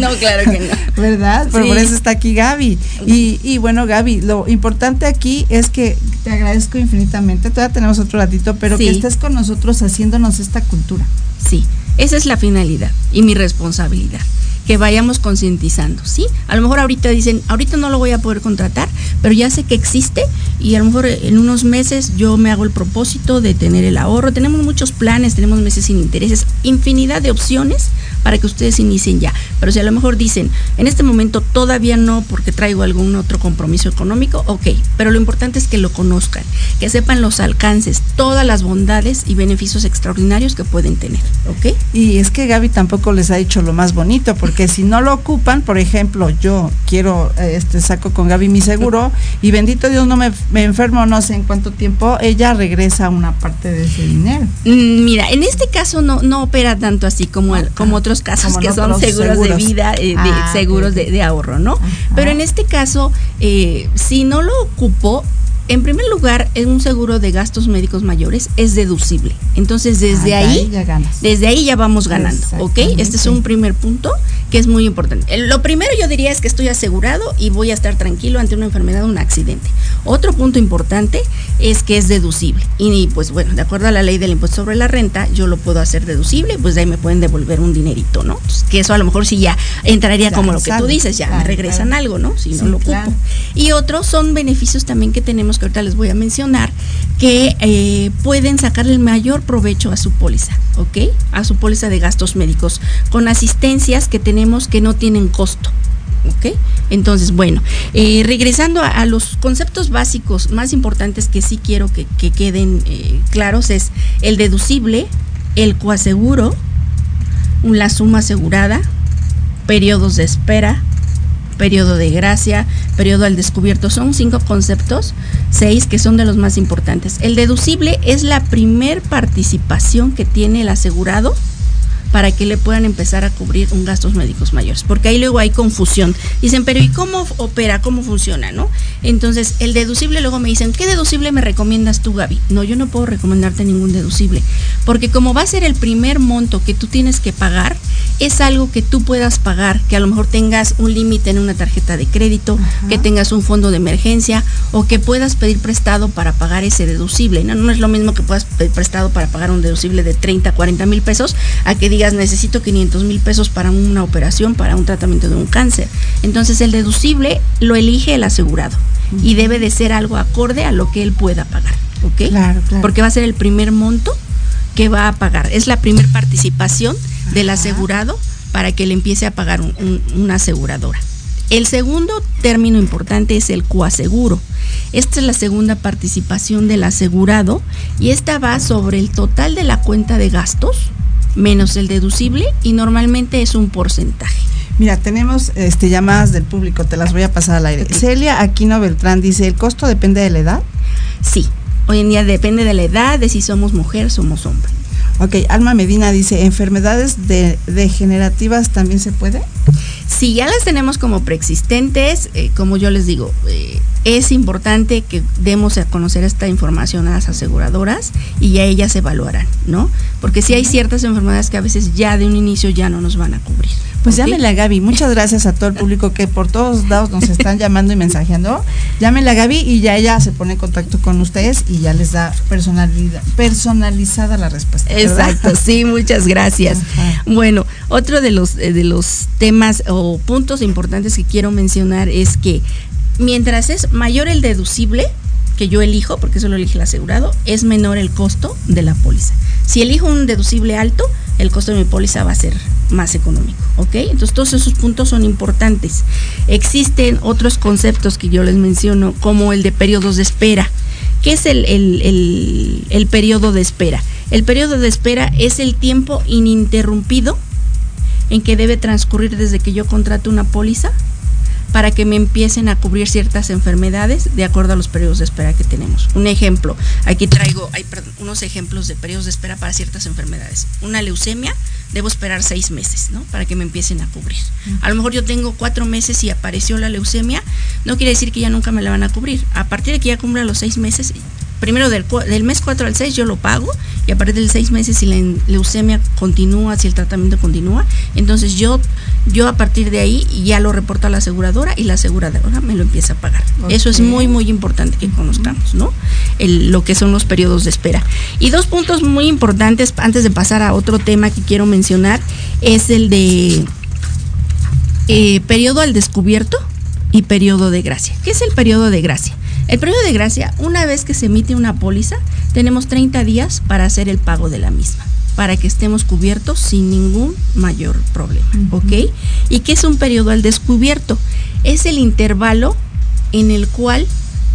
No, claro que no. ¿Verdad? Pero Sí. por eso está aquí Gaby. Y, y bueno, Gaby, lo importante aquí es que te agradezco infinitamente. Todavía tenemos otro ratito, pero Sí. que estés con nosotros haciéndonos esta cultura. Sí, esa es la finalidad y mi responsabilidad. Que vayamos concientizando, ¿sí? A lo mejor ahorita dicen, ahorita no lo voy a poder contratar, pero ya sé que existe y a lo mejor en unos meses yo me hago el propósito de tener el ahorro. Tenemos muchos planes, tenemos meses sin intereses, infinidad de opciones para que ustedes inicien ya. Pero si a lo mejor dicen, en este momento todavía no porque traigo algún otro compromiso económico, ok, pero lo importante es que lo conozcan, que sepan los alcances, todas las bondades y beneficios extraordinarios que pueden tener, ¿ok? Y es que Gaby tampoco les ha dicho lo más bonito, porque si no lo ocupan, por ejemplo, yo quiero, eh, este saco con Gaby mi seguro [laughs] y bendito Dios no me, me enfermo no sé en cuánto tiempo, ella regresa una parte de ese dinero. Mm, Mira, en este caso no, no opera tanto así como, el- como otros casos Como que son seguros, seguros. de vida, eh, de Ah, seguros de, de ahorro, ¿no? Pero en este caso, eh, si no lo ocupo, en primer lugar, en un seguro de gastos médicos mayores es deducible. Entonces, desde Ah, ahí, ya ganas. desde ahí ya vamos ganando, ¿ok? Este es un primer punto que es muy importante. Lo primero yo diría es que estoy asegurado y voy a estar tranquilo ante una enfermedad o un accidente. Otro punto importante es que es deducible. Y pues bueno, de acuerdo a la ley del impuesto sobre la renta, yo lo puedo hacer deducible, pues de ahí me pueden devolver un dinerito, ¿no? Entonces, que eso a lo mejor sí ya entraría como lo que tú dices, ya Claro, me regresan claro. algo, ¿no? Si Sí, no lo ocupo. Y otros son beneficios también que tenemos que ahorita les voy a mencionar, que eh, pueden sacarle el mayor provecho a su póliza, ¿ok? A su póliza de gastos médicos, con asistencias que tenemos que no tienen costo. ¿Ok? Entonces, bueno, eh, regresando a, a los conceptos básicos más importantes que sí quiero que, que queden eh, claros es el deducible, el coaseguro, la suma asegurada, periodos de espera, periodo de gracia, periodo al descubierto. Son cinco conceptos, seis que son de los más importantes. El deducible es la primer participación que tiene el asegurado para que le puedan empezar a cubrir un gastos médicos mayores, porque ahí luego hay confusión. Dicen, pero ¿y cómo opera? ¿Cómo funciona? ¿No? Entonces, el deducible luego me dicen, ¿qué deducible me recomiendas tú, Gaby? No, yo no puedo recomendarte ningún deducible, porque como va a ser el primer monto que tú tienes que pagar, es algo que tú puedas pagar, que a lo mejor tengas un límite en una tarjeta de crédito, que tengas un fondo de emergencia o que puedas pedir prestado para pagar ese deducible. No, no es lo mismo que puedas pedir prestado para pagar un deducible de 30, 40 mil pesos a que digas necesito 500 mil pesos para una operación, para un tratamiento de un cáncer. Entonces el deducible lo elige el asegurado y debe de ser algo acorde a lo que él pueda pagar. ¿Ok? Claro, claro. Porque va a ser el primer monto que va a pagar. Es la primera participación del asegurado para que le empiece a pagar un, un, una aseguradora. El segundo término importante es el coaseguro. Esta es la segunda participación del asegurado y esta va sobre el total de la cuenta de gastos menos el deducible y normalmente es un porcentaje. Mira, tenemos este, llamadas del público, te las voy a pasar al aire. Okay. Celia Aquino Beltrán dice, ¿el costo depende de la edad? Sí, hoy en día depende de la edad, de si somos mujer somos hombre. Ok, Alma Medina dice, ¿enfermedades de, degenerativas también se puede? Si ya las tenemos como preexistentes, eh, como yo les digo, eh, es importante que demos a conocer esta información a las aseguradoras y ya ellas evaluarán, ¿no? Porque si hay ciertas enfermedades que a veces ya de un inicio ya no nos van a cubrir. Pues ¿okay? llámenle a Gaby. Muchas gracias a todo el público que por todos lados nos están [laughs] llamando y mensajeando. Llámenle a Gaby y ya ella se pone en contacto con ustedes y ya les da personalidad, personalizada la respuesta. ¿verdad? Exacto, sí, muchas gracias. Ajá. Bueno, otro de los, de los temas o puntos importantes que quiero mencionar es que mientras es mayor el deducible que yo elijo, porque eso lo elige el asegurado, es menor el costo de la póliza. Si elijo un deducible alto, el costo de mi póliza va a ser más económico, ¿ok? Entonces todos esos puntos son importantes. Existen otros conceptos que yo les menciono, como el de periodos de espera. ¿Qué es el, el, el, el periodo de espera? El periodo de espera es el tiempo ininterrumpido en que debe transcurrir desde que yo contrato una póliza para que me empiecen a cubrir ciertas enfermedades de acuerdo a los periodos de espera que tenemos. Un ejemplo, aquí traigo hay, perdón, unos ejemplos de periodos de espera para ciertas enfermedades. Una leucemia, debo esperar seis meses, ¿no? Para que me empiecen a cubrir. A lo mejor yo tengo cuatro meses y apareció la leucemia, no quiere decir que ya nunca me la van a cubrir. A partir de que ya cumpla los seis meses, primero del, del, mes 4 al 6 yo lo pago y a partir del 6 meses si la leucemia continúa, si el tratamiento continúa, entonces yo, yo a partir de ahí ya lo reporto a la aseguradora y la aseguradora me lo empieza a pagar. Okay. Eso es muy, muy importante que conozcamos, ¿no? El, lo que son los periodos de espera. Y dos puntos muy importantes antes de pasar a otro tema que quiero mencionar es el de eh, periodo al descubierto y periodo de gracia. ¿Qué es el periodo de gracia? El periodo de gracia, una vez que se emite una póliza, tenemos 30 días para hacer el pago de la misma, para que estemos cubiertos sin ningún mayor problema, uh -huh. ¿ok? ¿Y qué es un periodo al descubierto? Es el intervalo en el cual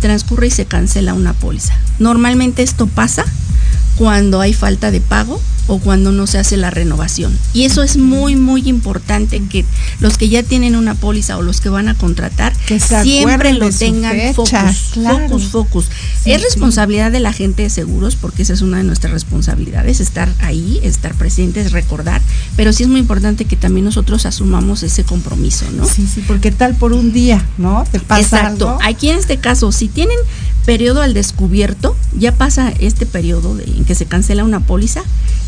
transcurre y se cancela una póliza. Normalmente esto pasa cuando hay falta de pago o cuando no se hace la renovación. Y eso es muy, muy importante que los que ya tienen una póliza o los que van a contratar que siempre lo tengan focus, claro. focus, focus. Sí, es responsabilidad sí. de la gente de seguros porque esa es una de nuestras responsabilidades, estar ahí, estar presentes, recordar, pero sí es muy importante que también nosotros asumamos ese compromiso, ¿no? Sí, sí, porque tal por un día, ¿no? Te pasa Exacto. Algo? Aquí en este caso, si tienen periodo al descubierto, ya pasa este periodo de, en que se cancela una póliza,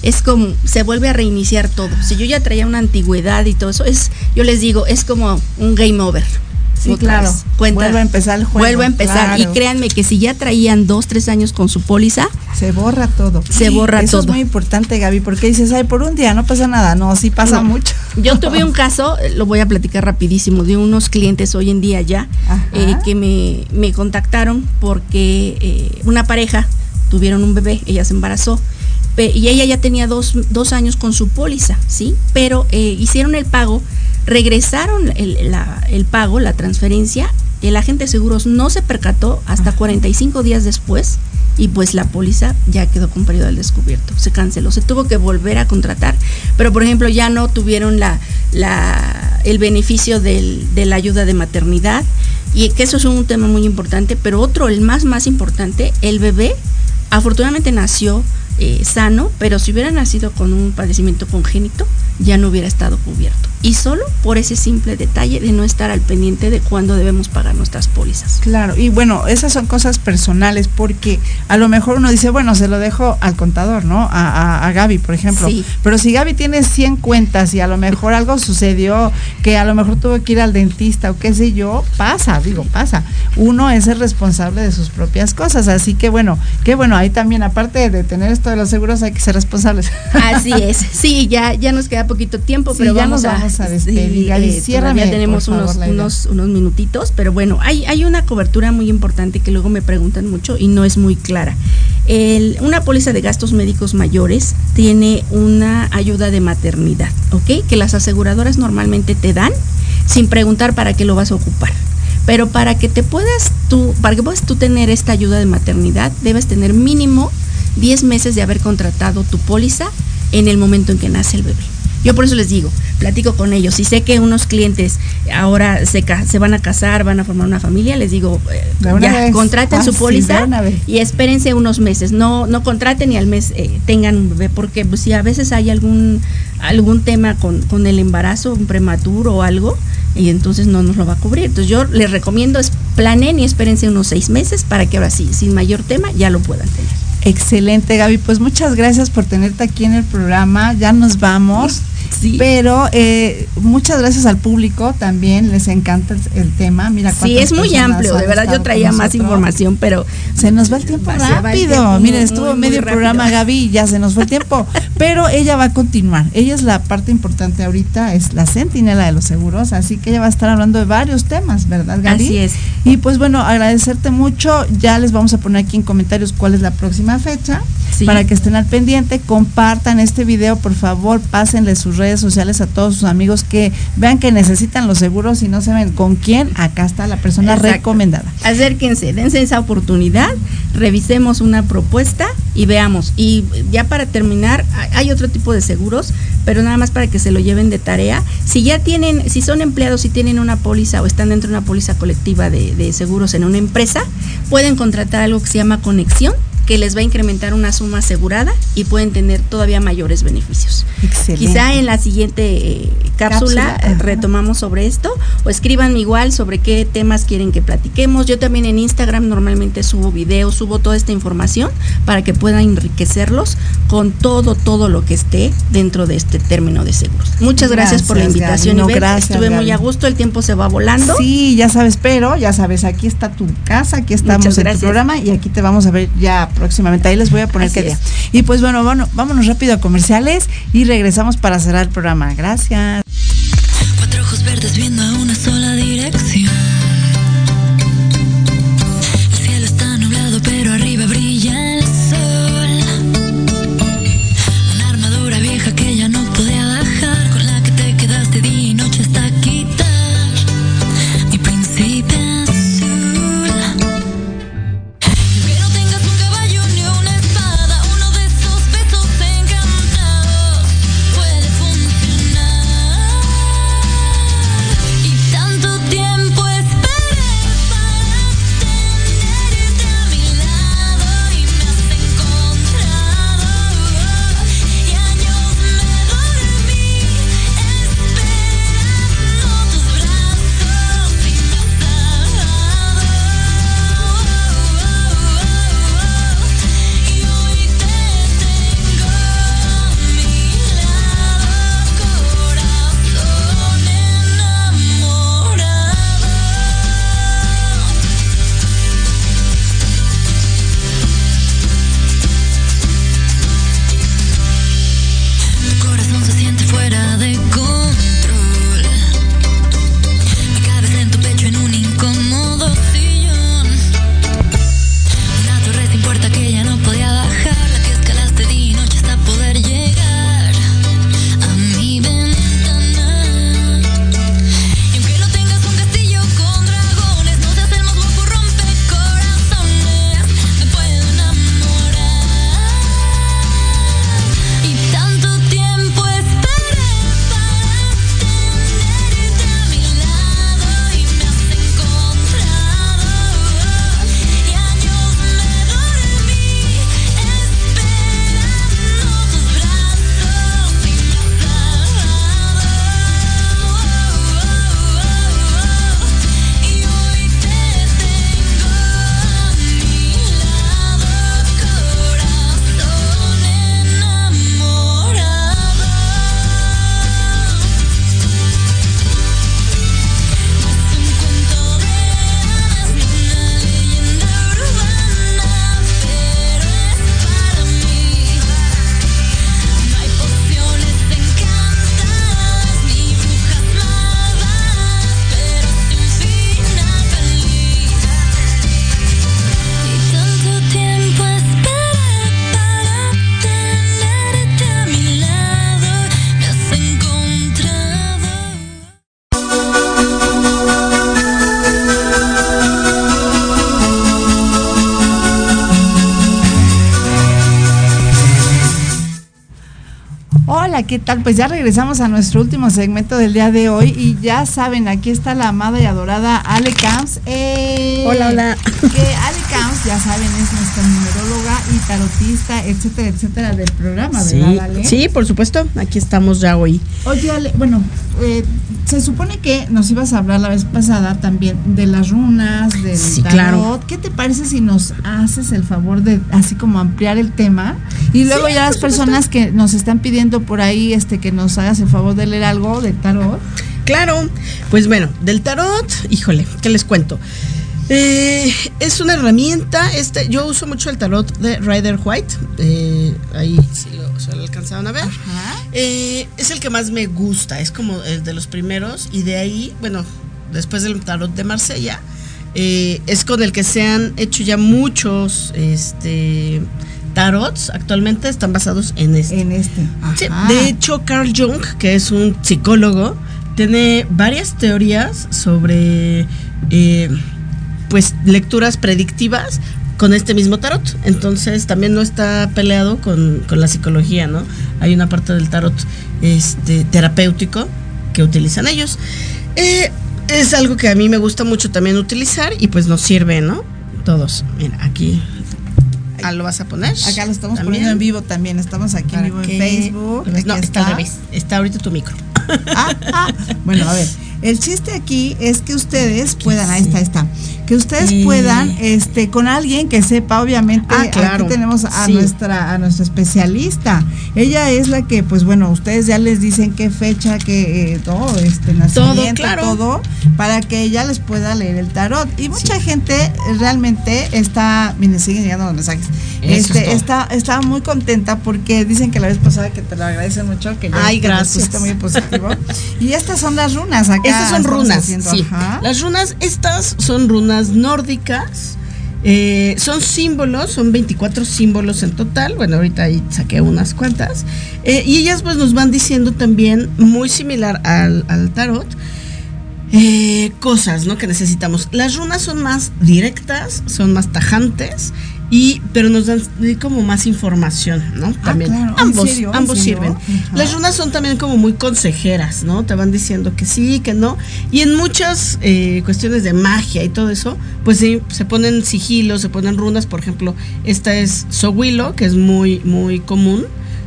es como se vuelve a reiniciar todo. Si yo ya traía una antigüedad y todo eso, es yo les digo, es como un game over. Sí, claro. Cuenta, vuelve a empezar el juego. Vuelve a empezar. Claro. Y créanme que si ya traían dos, tres años con su póliza, se borra todo. Se borra Eso todo. es muy importante, Gaby, porque dices, ay, por un día no pasa nada. No, sí pasa No. mucho. Yo tuve [laughs] un caso, lo voy a platicar rapidísimo, de unos clientes hoy en día ya eh, que me, me contactaron porque eh, una pareja tuvieron un bebé, ella se embarazó y ella ya tenía dos, dos años con su póliza, ¿sí? Pero eh, hicieron el pago, regresaron el, la- el pago, la transferencia, el agente de seguros no se percató hasta 45 días después y pues la póliza ya quedó con periodo al descubierto, se canceló, se tuvo que volver a contratar, pero por ejemplo ya no tuvieron la, la, el beneficio del, de la ayuda de maternidad. Y que eso es un tema muy importante, pero otro, el más más importante, el bebé afortunadamente nació eh, sano, pero si hubiera nacido con un padecimiento congénito, ya no hubiera estado cubierto. Y solo por ese simple detalle de no estar al pendiente de cuándo debemos pagar nuestras pólizas. Claro, y bueno, esas son cosas personales porque a lo mejor uno dice, bueno, se lo dejo al contador, ¿no? A, a, Gaby, por ejemplo. Sí. Pero si Gaby tiene 100 cuentas y a lo mejor algo sucedió, que a lo mejor tuvo que ir al dentista o qué sé yo, pasa, digo, pasa. Uno es el responsable de sus propias cosas. Así que bueno, que bueno, ahí también, aparte de tener esto de los seguros, hay que ser responsables. Así [laughs] es. Sí, ya, ya nos queda poquito tiempo, pero vamos, a, a despedir. Sí, eh, ya tenemos unos, unos, unos minutitos, pero bueno, hay, hay una cobertura muy importante que luego me preguntan mucho y no es muy clara. El, una póliza de gastos médicos mayores tiene una ayuda de maternidad, ¿ok? Que las aseguradoras normalmente te dan sin preguntar para qué lo vas a ocupar. Pero para que te puedas tú, para que puedas tú tener esta ayuda de maternidad, debes tener mínimo 10 meses de haber contratado tu póliza en el momento en que nace el bebé. Yo por eso les digo, platico con ellos. Si sé que unos clientes ahora se, se van a casar, van a formar una familia, les digo, eh, ya, contraten su póliza y espérense unos meses. No, no contraten y al mes eh, tengan un bebé, porque pues, si a veces hay algún, algún tema con, con el embarazo, un prematuro o algo, y entonces no nos lo va a cubrir. Entonces yo les recomiendo es planen y espérense unos seis meses para que ahora sí, sin mayor tema, ya lo puedan tener. Excelente, Gaby. Pues muchas gracias por tenerte aquí en el programa. Ya nos vamos. Sí. Pero eh, muchas gracias al público también, les encanta el, tema. Mira, sí, es muy amplio, de verdad yo traía más información, pero se nos va el tiempo rápido. Miren, estuvo medio programa Gaby y ya se nos fue el tiempo, [laughs] pero ella va a continuar. Ella es la parte importante ahorita, es la centinela de los seguros, así que ella va a estar hablando de varios temas, ¿verdad, Gaby? Así es. Y pues bueno, agradecerte mucho. Ya les vamos a poner aquí en comentarios cuál es la próxima fecha para que estén al pendiente, compartan este video, por favor, pásenle sus redes sociales a todos sus amigos que vean que necesitan los seguros y no saben con quién, acá está la persona recomendada. Acérquense, dense esa oportunidad, revisemos una propuesta y veamos. Y ya para terminar, hay otro tipo de seguros, pero nada más para que se lo lleven de tarea. Si ya tienen, si son empleados y tienen una póliza o están dentro de una póliza colectiva de, de seguros en una empresa, pueden contratar algo que se llama conexión que les va a incrementar una suma asegurada y pueden tener todavía mayores beneficios. Excelente. Quizá en la siguiente eh, cápsula, cápsula retomamos sobre esto o escríbanme igual sobre qué temas quieren que platiquemos. Yo también en Instagram normalmente subo videos, subo toda esta información para que puedan enriquecerlos con todo, todo lo que esté dentro de este término de seguros. Muchas gracias, por la invitación. No, gracias, Estuve muy a gusto, el tiempo se va volando. Sí, ya sabes, pero ya sabes, aquí está tu casa, aquí estamos en tu programa y aquí te vamos a ver ya próximamente. Ahí les voy a poner qué día. Y pues bueno, bueno, vámonos rápido a comerciales y regresamos para cerrar el programa. Gracias. Cuatro ojos verdes viendo ¿qué tal? Pues ya regresamos a nuestro último segmento del día de hoy y ya saben, aquí está la amada y adorada Ale Camps. Eh, hola, hola. Que Ale Camps, ya saben, es nuestra numeróloga y tarotista, etcétera, etcétera del programa, ¿verdad, Ale? Sí, por supuesto, aquí estamos ya hoy. Oye, Ale, bueno, eh, se supone que nos ibas a hablar la vez pasada también de las runas, del sí, tarot. Claro. ¿Qué te parece si nos haces el favor de así como ampliar el tema? Y luego Sí, ya las personas que nos están pidiendo por ahí este que nos hagas el favor de leer algo del tarot. Claro, pues bueno, del tarot, híjole, ¿qué les cuento? Eh, es una herramienta, este, yo uso mucho el tarot de Rider White, eh, ahí si lo, lo alcanzaron a ver. Eh, es el que más me gusta, es como el de los primeros y de ahí, bueno, después del tarot de Marsella, eh, es con el que se han hecho ya muchos este, tarots, actualmente están basados en este. En este. Sí, de hecho, Carl Jung, que es un psicólogo, tiene varias teorías sobre eh, pues lecturas predictivas con este mismo tarot. Entonces también no está peleado con, con la psicología, ¿no? Hay una parte del tarot este, terapéutico que utilizan ellos. Eh, es algo que a mí me gusta mucho también utilizar y pues nos sirve, ¿no? Todos. Mira, aquí. Ah, ¿Lo vas a poner? Acá lo estamos También. poniendo en vivo también. Estamos aquí en vivo en Facebook. No, Aquí está al revés. Está ahorita tu micro. Ah, ah. Bueno, a ver, el chiste aquí es que ustedes puedan, ahí está, ahí está, que ustedes puedan, este, con alguien que sepa, obviamente, Ah, claro. aquí tenemos a Sí. nuestra, a nuestra especialista. Ella es la que, pues bueno, ustedes ya les dicen qué fecha, qué eh, todo, este nacimiento, claro. todo, para que ella les pueda leer el tarot. Y mucha gente realmente está, miren, siguen llegando los mensajes. Eso este, todo. está, está muy contenta porque dicen que la vez pasada que te lo agradecen mucho, que Ay, gracias. pusiste muy positivo. [laughs] Y estas son las runas acá. Estas son runas, haciendo, sí. ajá. Las runas, estas son runas nórdicas. eh, son símbolos, son 24 símbolos en total. Bueno, ahorita saqué unas cuantas. Eh, y ellas pues nos van diciendo también, muy similar al, al tarot, eh, cosas ¿no? que necesitamos. Las runas son más directas, son más tajantes. Y, pero nos dan como más información, ¿no? También. Ah, claro. ¿En Ambos, ambos sirven. Ajá. Las runas son también como muy consejeras, ¿no? Te van diciendo que sí, que no. Y en muchas eh, cuestiones de magia y todo eso, pues sí, se ponen sigilos, se ponen runas. Por ejemplo, esta es Sowilo, que es muy, muy común,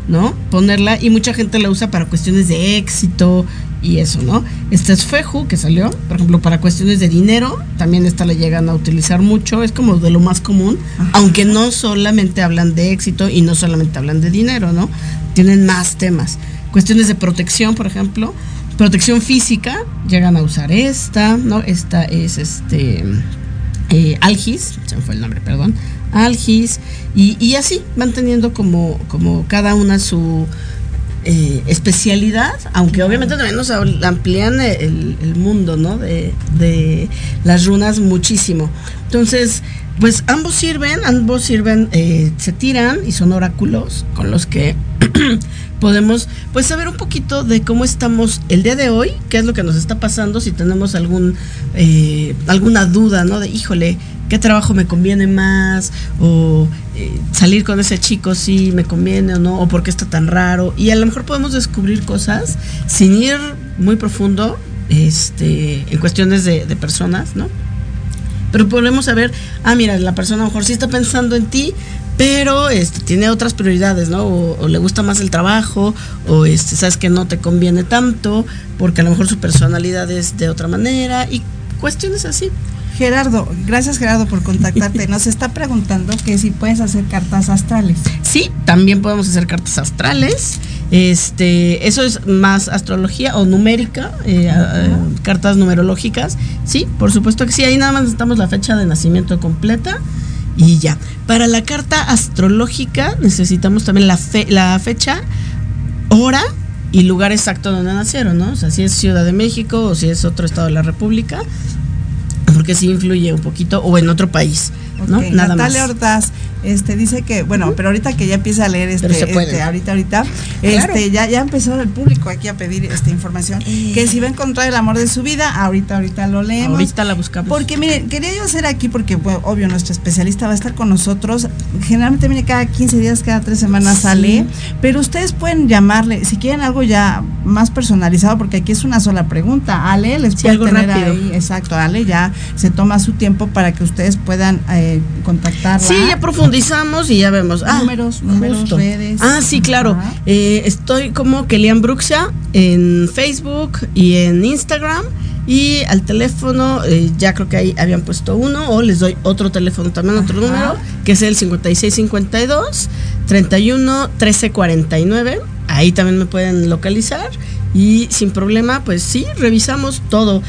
¿no? Ponerla y mucha gente la usa para cuestiones de éxito y eso, ¿no? Esta es Feju, que salió, por ejemplo, para cuestiones de dinero. También esta la llegan a utilizar mucho. Es como de lo más común, aunque no solamente hablan de éxito y no solamente hablan de dinero, ¿no? Tienen más temas. Cuestiones de protección, por ejemplo. Protección física, llegan a usar esta, ¿no? Esta es este eh, Algis, se me fue el nombre, perdón. Algis, y, y así van teniendo como, como cada una su eh, especialidad, aunque obviamente también nos am- amplían el, el mundo, ¿no? De, de las runas muchísimo. Entonces, pues ambos sirven, ambos sirven, eh, se tiran y son oráculos con los que [clears throat] podemos pues saber un poquito de cómo estamos el día de hoy, qué es lo que nos está pasando, si tenemos algún eh, alguna duda, ¿no? De híjole, qué trabajo me conviene más, o salir con ese chico si me conviene o no, o por qué está tan raro. Y a lo mejor podemos descubrir cosas sin ir muy profundo, este, en cuestiones de, de personas, ¿no? Pero podemos saber, ah, mira, la persona a lo mejor sí está pensando en ti, pero este, tiene otras prioridades, ¿no? O, o le gusta más el trabajo, o este, sabes que no te conviene tanto, porque a lo mejor su personalidad es de otra manera, y cuestiones así. Gerardo, gracias Gerardo por contactarte. Nos está preguntando que si puedes hacer cartas astrales. Sí, también podemos hacer cartas astrales. Este, eso es más astrología o numérica, eh, eh, cartas numerológicas. Sí, por supuesto que sí. Ahí nada más necesitamos la fecha de nacimiento completa y ya. Para la carta astrológica necesitamos también la, fe- la fecha, hora y lugar exacto donde nacieron, ¿no? O sea, si es Ciudad de México o si es otro estado de la República, porque sí influye un poquito, o en otro país, ¿no? Nada Natalia más. Ordaz, Este dice que, bueno, pero ahorita que ya empieza a leer este, este ahorita, ahorita, este, ya, ya empezó el público aquí a pedir esta información. Que si va a encontrar el amor de su vida, ahorita, ahorita lo leemos. Ahorita la buscamos. Porque miren, quería yo hacer aquí, porque obvio, nuestro especialista va a estar con nosotros. Generalmente viene cada 15 días, cada 3 semanas sale. Pero ustedes pueden llamarle, si quieren algo ya más personalizado, porque aquí es una sola pregunta. Ale les puede tener ahí, exacto, Ale ya se toma su tiempo para que ustedes puedan eh, contactarla. Sí, ya profundizamos y ya vemos. Ah, números, números, redes. Ah, sí, claro. Eh, estoy como Kelian Bruxia en Facebook y en Instagram. Y al teléfono, eh, ya creo que ahí habían puesto uno, o les doy otro teléfono también, otro número, que es el 5652 31 1349. Ahí también me pueden localizar. Y sin problema, pues sí, revisamos todo.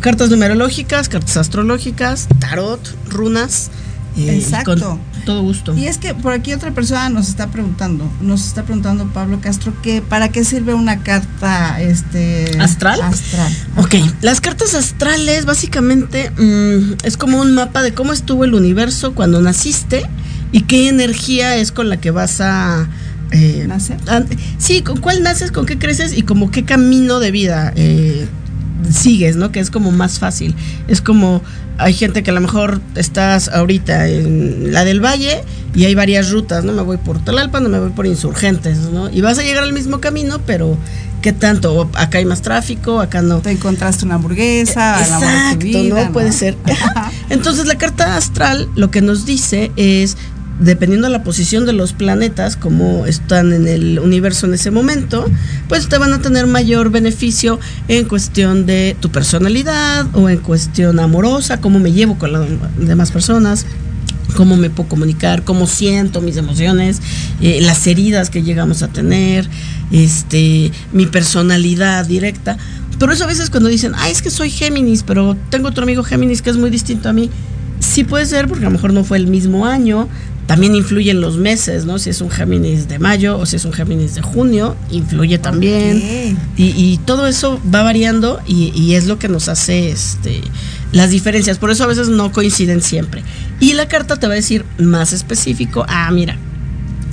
Cartas numerológicas, cartas astrológicas, tarot, runas. Exacto. todo gusto. Y es que por aquí otra persona nos está preguntando, nos está preguntando Pablo Castro que para qué sirve una carta este astral. Astral. Ok, las cartas astrales básicamente mm, es como un mapa de cómo estuvo el universo cuando naciste y qué energía es con la que vas a eh, ¿Nacer? sí, con cuál naces, con qué creces y como qué camino de vida eh, sigues, ¿no? Que es como más fácil. Es como hay gente que a lo mejor estás ahorita en la del Valle y hay varias rutas, ¿no? Me voy por Talalpan, no me voy por Insurgentes, ¿no? Y vas a llegar al mismo camino, pero ¿qué tanto? Acá hay más tráfico, acá no. Te encontraste una hamburguesa, Exacto, ¿no? Puede ser. [laughs] Entonces la carta astral lo que nos dice es dependiendo de la posición de los planetas, como están en el universo en ese momento, pues te van a tener mayor beneficio en cuestión de tu personalidad o en cuestión amorosa, cómo me llevo con las demás personas, cómo me puedo comunicar, cómo siento mis emociones, eh, las heridas que llegamos a tener, este, mi personalidad directa. Pero eso a veces cuando dicen, ay, es que soy Géminis, pero tengo otro amigo Géminis que es muy distinto a mí. Sí puede ser, porque a lo mejor no fue el mismo año, también influyen los meses, ¿no? Si es un Géminis de mayo o si es un Géminis de junio, influye también. Y, todo eso va variando y, es lo que nos hace este, las diferencias. Por eso a veces no coinciden siempre. Y la carta te va a decir más específico, ah, mira,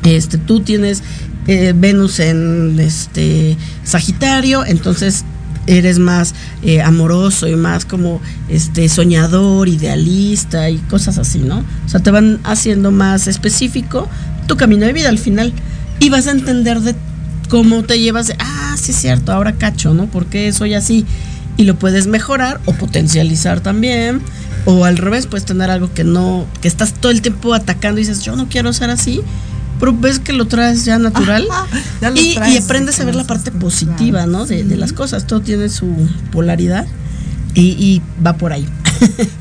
este, tú tienes eh, Venus en este Sagitario, entonces eres más eh, amoroso y más como este soñador, idealista y cosas así, ¿no? O sea, te van haciendo más específico tu camino de vida al final y vas a entender de cómo te llevas de, ah, sí es cierto, ahora cacho, ¿no? Porque soy así y lo puedes mejorar o potencializar también o al revés, puedes tener algo que no que estás todo el tiempo atacando y dices, "Yo no quiero ser así." Pero ves que lo traes ya natural y, aprendes a ver la parte positiva, ¿no? De, las cosas. Todo tiene su polaridad y, va por ahí.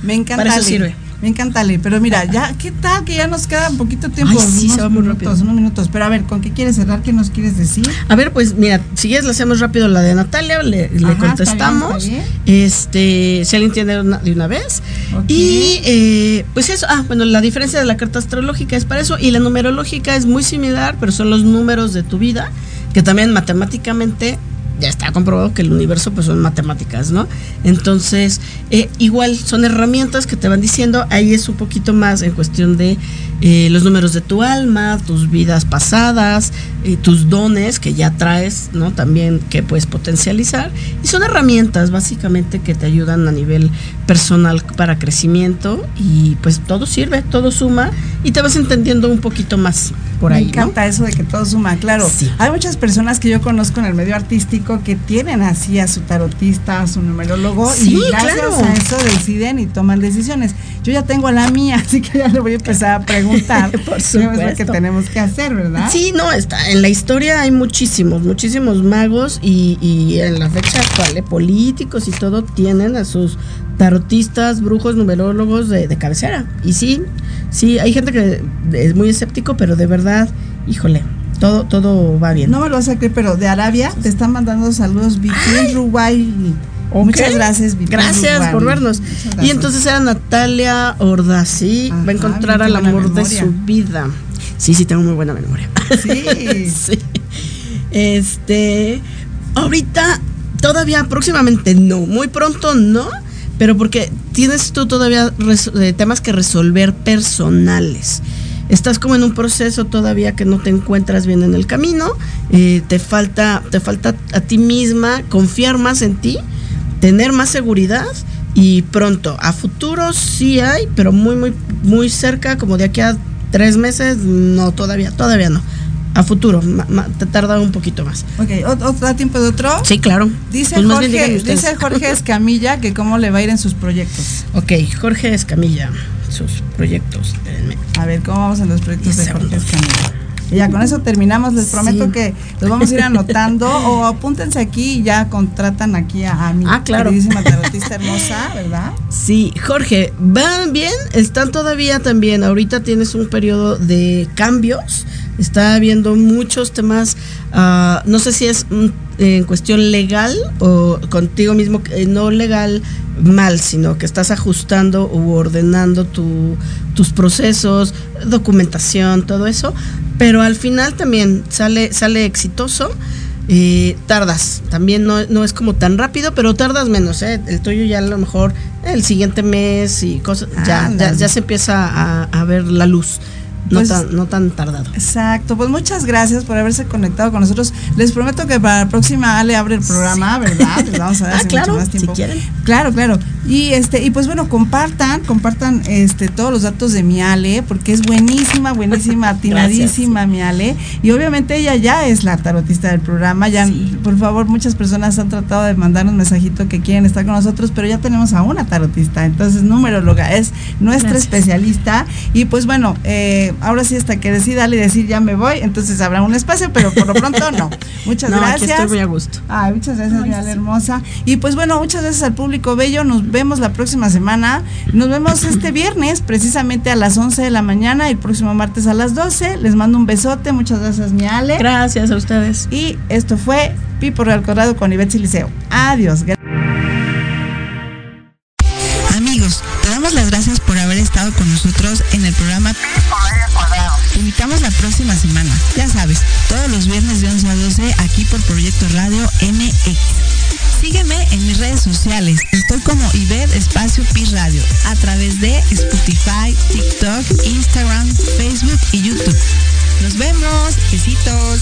Me encanta. [laughs] Para eso sirve. Me encanta, Ale. Pero mira, ya, ¿qué tal? Que ya nos queda un poquito tiempo. sí, se va muy rápido. Unos minutos. Pero a ver, ¿con qué quieres cerrar? ¿Qué nos quieres decir? A ver, pues mira, si quieres le hacemos rápido la de Natalia, le, contestamos. Este, si alguien tiene de una vez. Y eh, pues eso, ah, bueno, la diferencia de la carta astrológica es para eso. Y la numerológica es muy similar, pero son los números de tu vida, que también matemáticamente ya está comprobado que el universo pues son matemáticas, ¿no? Entonces, eh, igual son herramientas que te van diciendo, ahí es un poquito más en cuestión de eh, los números de tu alma, tus vidas pasadas, eh, tus dones que ya traes, ¿no? También que puedes potencializar. Y son herramientas básicamente que te ayudan a nivel personal para crecimiento y pues todo sirve, todo suma y te vas entendiendo un poquito más por ahí. Me encanta eso de que todo suma, claro. Hay muchas personas que yo conozco en el medio artístico que tienen así a su tarotista, a su numerólogo y gracias a eso deciden y toman decisiones. Yo ya tengo la mía, [laughs] así que ya le voy a empezar a preguntar. [laughs] por supuesto. Es lo que tenemos que hacer, ¿verdad? Sí, no, está. En la historia hay muchísimos, muchísimos magos y, y en la fecha actual, ¿eh? políticos y todo tienen a sus tarotistas, brujos, numerólogos de, de, cabecera. Y sí, sí, hay gente que es muy escéptico, pero de verdad, híjole, todo, todo va bien. No me lo vas a creer, pero de Arabia te están mandando saludos Vicky Uruguay. Muchas gracias, Vicky Gracias por vernos. Y entonces era Natalia Ordazí, va a encontrar al amor de su vida. Sí, sí, tengo muy buena memoria. Sí. [laughs] sí. Este, ahorita, todavía, próximamente no, muy pronto no pero porque tienes tú todavía eh, temas que resolver personales. estás como en un proceso todavía que no te encuentras bien en el camino, eh, te falta, te falta a ti misma confiar más en ti, tener más seguridad y pronto, a futuro sí hay, pero muy, muy, muy cerca, como de aquí a tres meses, no, todavía, todavía no. A futuro, te tarda un poquito más. Ok, ¿otro tiempo de otro? Sí, claro. Dice, pues Jorge, dice Jorge [laughs] Escamilla que cómo le va a ir en sus proyectos. Ok, Jorge Escamilla, sus proyectos. A ver, ¿cómo vamos en los proyectos de Jorge Escamilla? Y ya con eso terminamos. Les prometo que los vamos a ir anotando [laughs] o apúntense aquí y ya contratan aquí a, mi ah, claro. queridísima [laughs] tarotista hermosa, ¿verdad? Sí, Jorge, ¿van bien? ¿Están todavía también? Ahorita tienes un periodo de cambios. Está habiendo muchos temas, uh, no sé si es en cuestión legal o contigo mismo, eh, no legal mal, sino que estás ajustando u ordenando tu, tus procesos, documentación, todo eso, pero al final también sale, sale exitoso. tardas, también no, no, es como tan rápido, pero tardas menos, ¿eh? el tuyo ya a lo mejor el siguiente mes y cosas, ya, ya, ya, se empieza a, a ver la luz. No, pues, tan, no tan tardado. Exacto, pues muchas gracias por haberse conectado con nosotros. Les prometo que para la próxima Ale abre el programa, ¿verdad? Les vamos a dar [laughs] ah, claro, más tiempo. Si quieren. Claro, claro. Y este, y pues bueno, compartan, compartan este todos los datos de mi Ale, porque es buenísima, buenísima, [laughs] atinadísima mi Ale. Y obviamente ella ya es la tarotista del programa. Ya, por favor, muchas personas han tratado de mandarnos un mensajito que quieren estar con nosotros, pero ya tenemos a una tarotista. Entonces, numeróloga es nuestra especialista. Y pues bueno, eh, ahora sí hasta que decida y decir ya me voy, entonces habrá un espacio, pero por lo pronto no. [laughs] Muchas gracias. estoy muy a gusto. Ay, muchas gracias, Ay, hermosa. Y pues bueno, muchas gracias al público bello. Nos vemos la próxima semana. Nos vemos este viernes, precisamente a las 11 de la mañana y el próximo martes a las 12. Les mando un besote. Muchas gracias, mi Ale. Gracias a ustedes. Y esto fue Pipo Real Corrado con Ivette Liceo. Adiós. Amigos, te damos las gracias por haber estado con nosotros en el programa te invitamos la próxima semana. Ya sabes, todos los viernes de 11 a 12 aquí por Proyecto Radio MX. Sígueme en mis redes sociales. Estoy como Iber Espacio Pi Radio a través de Spotify, TikTok, Instagram, Facebook y YouTube. Nos vemos. Besitos.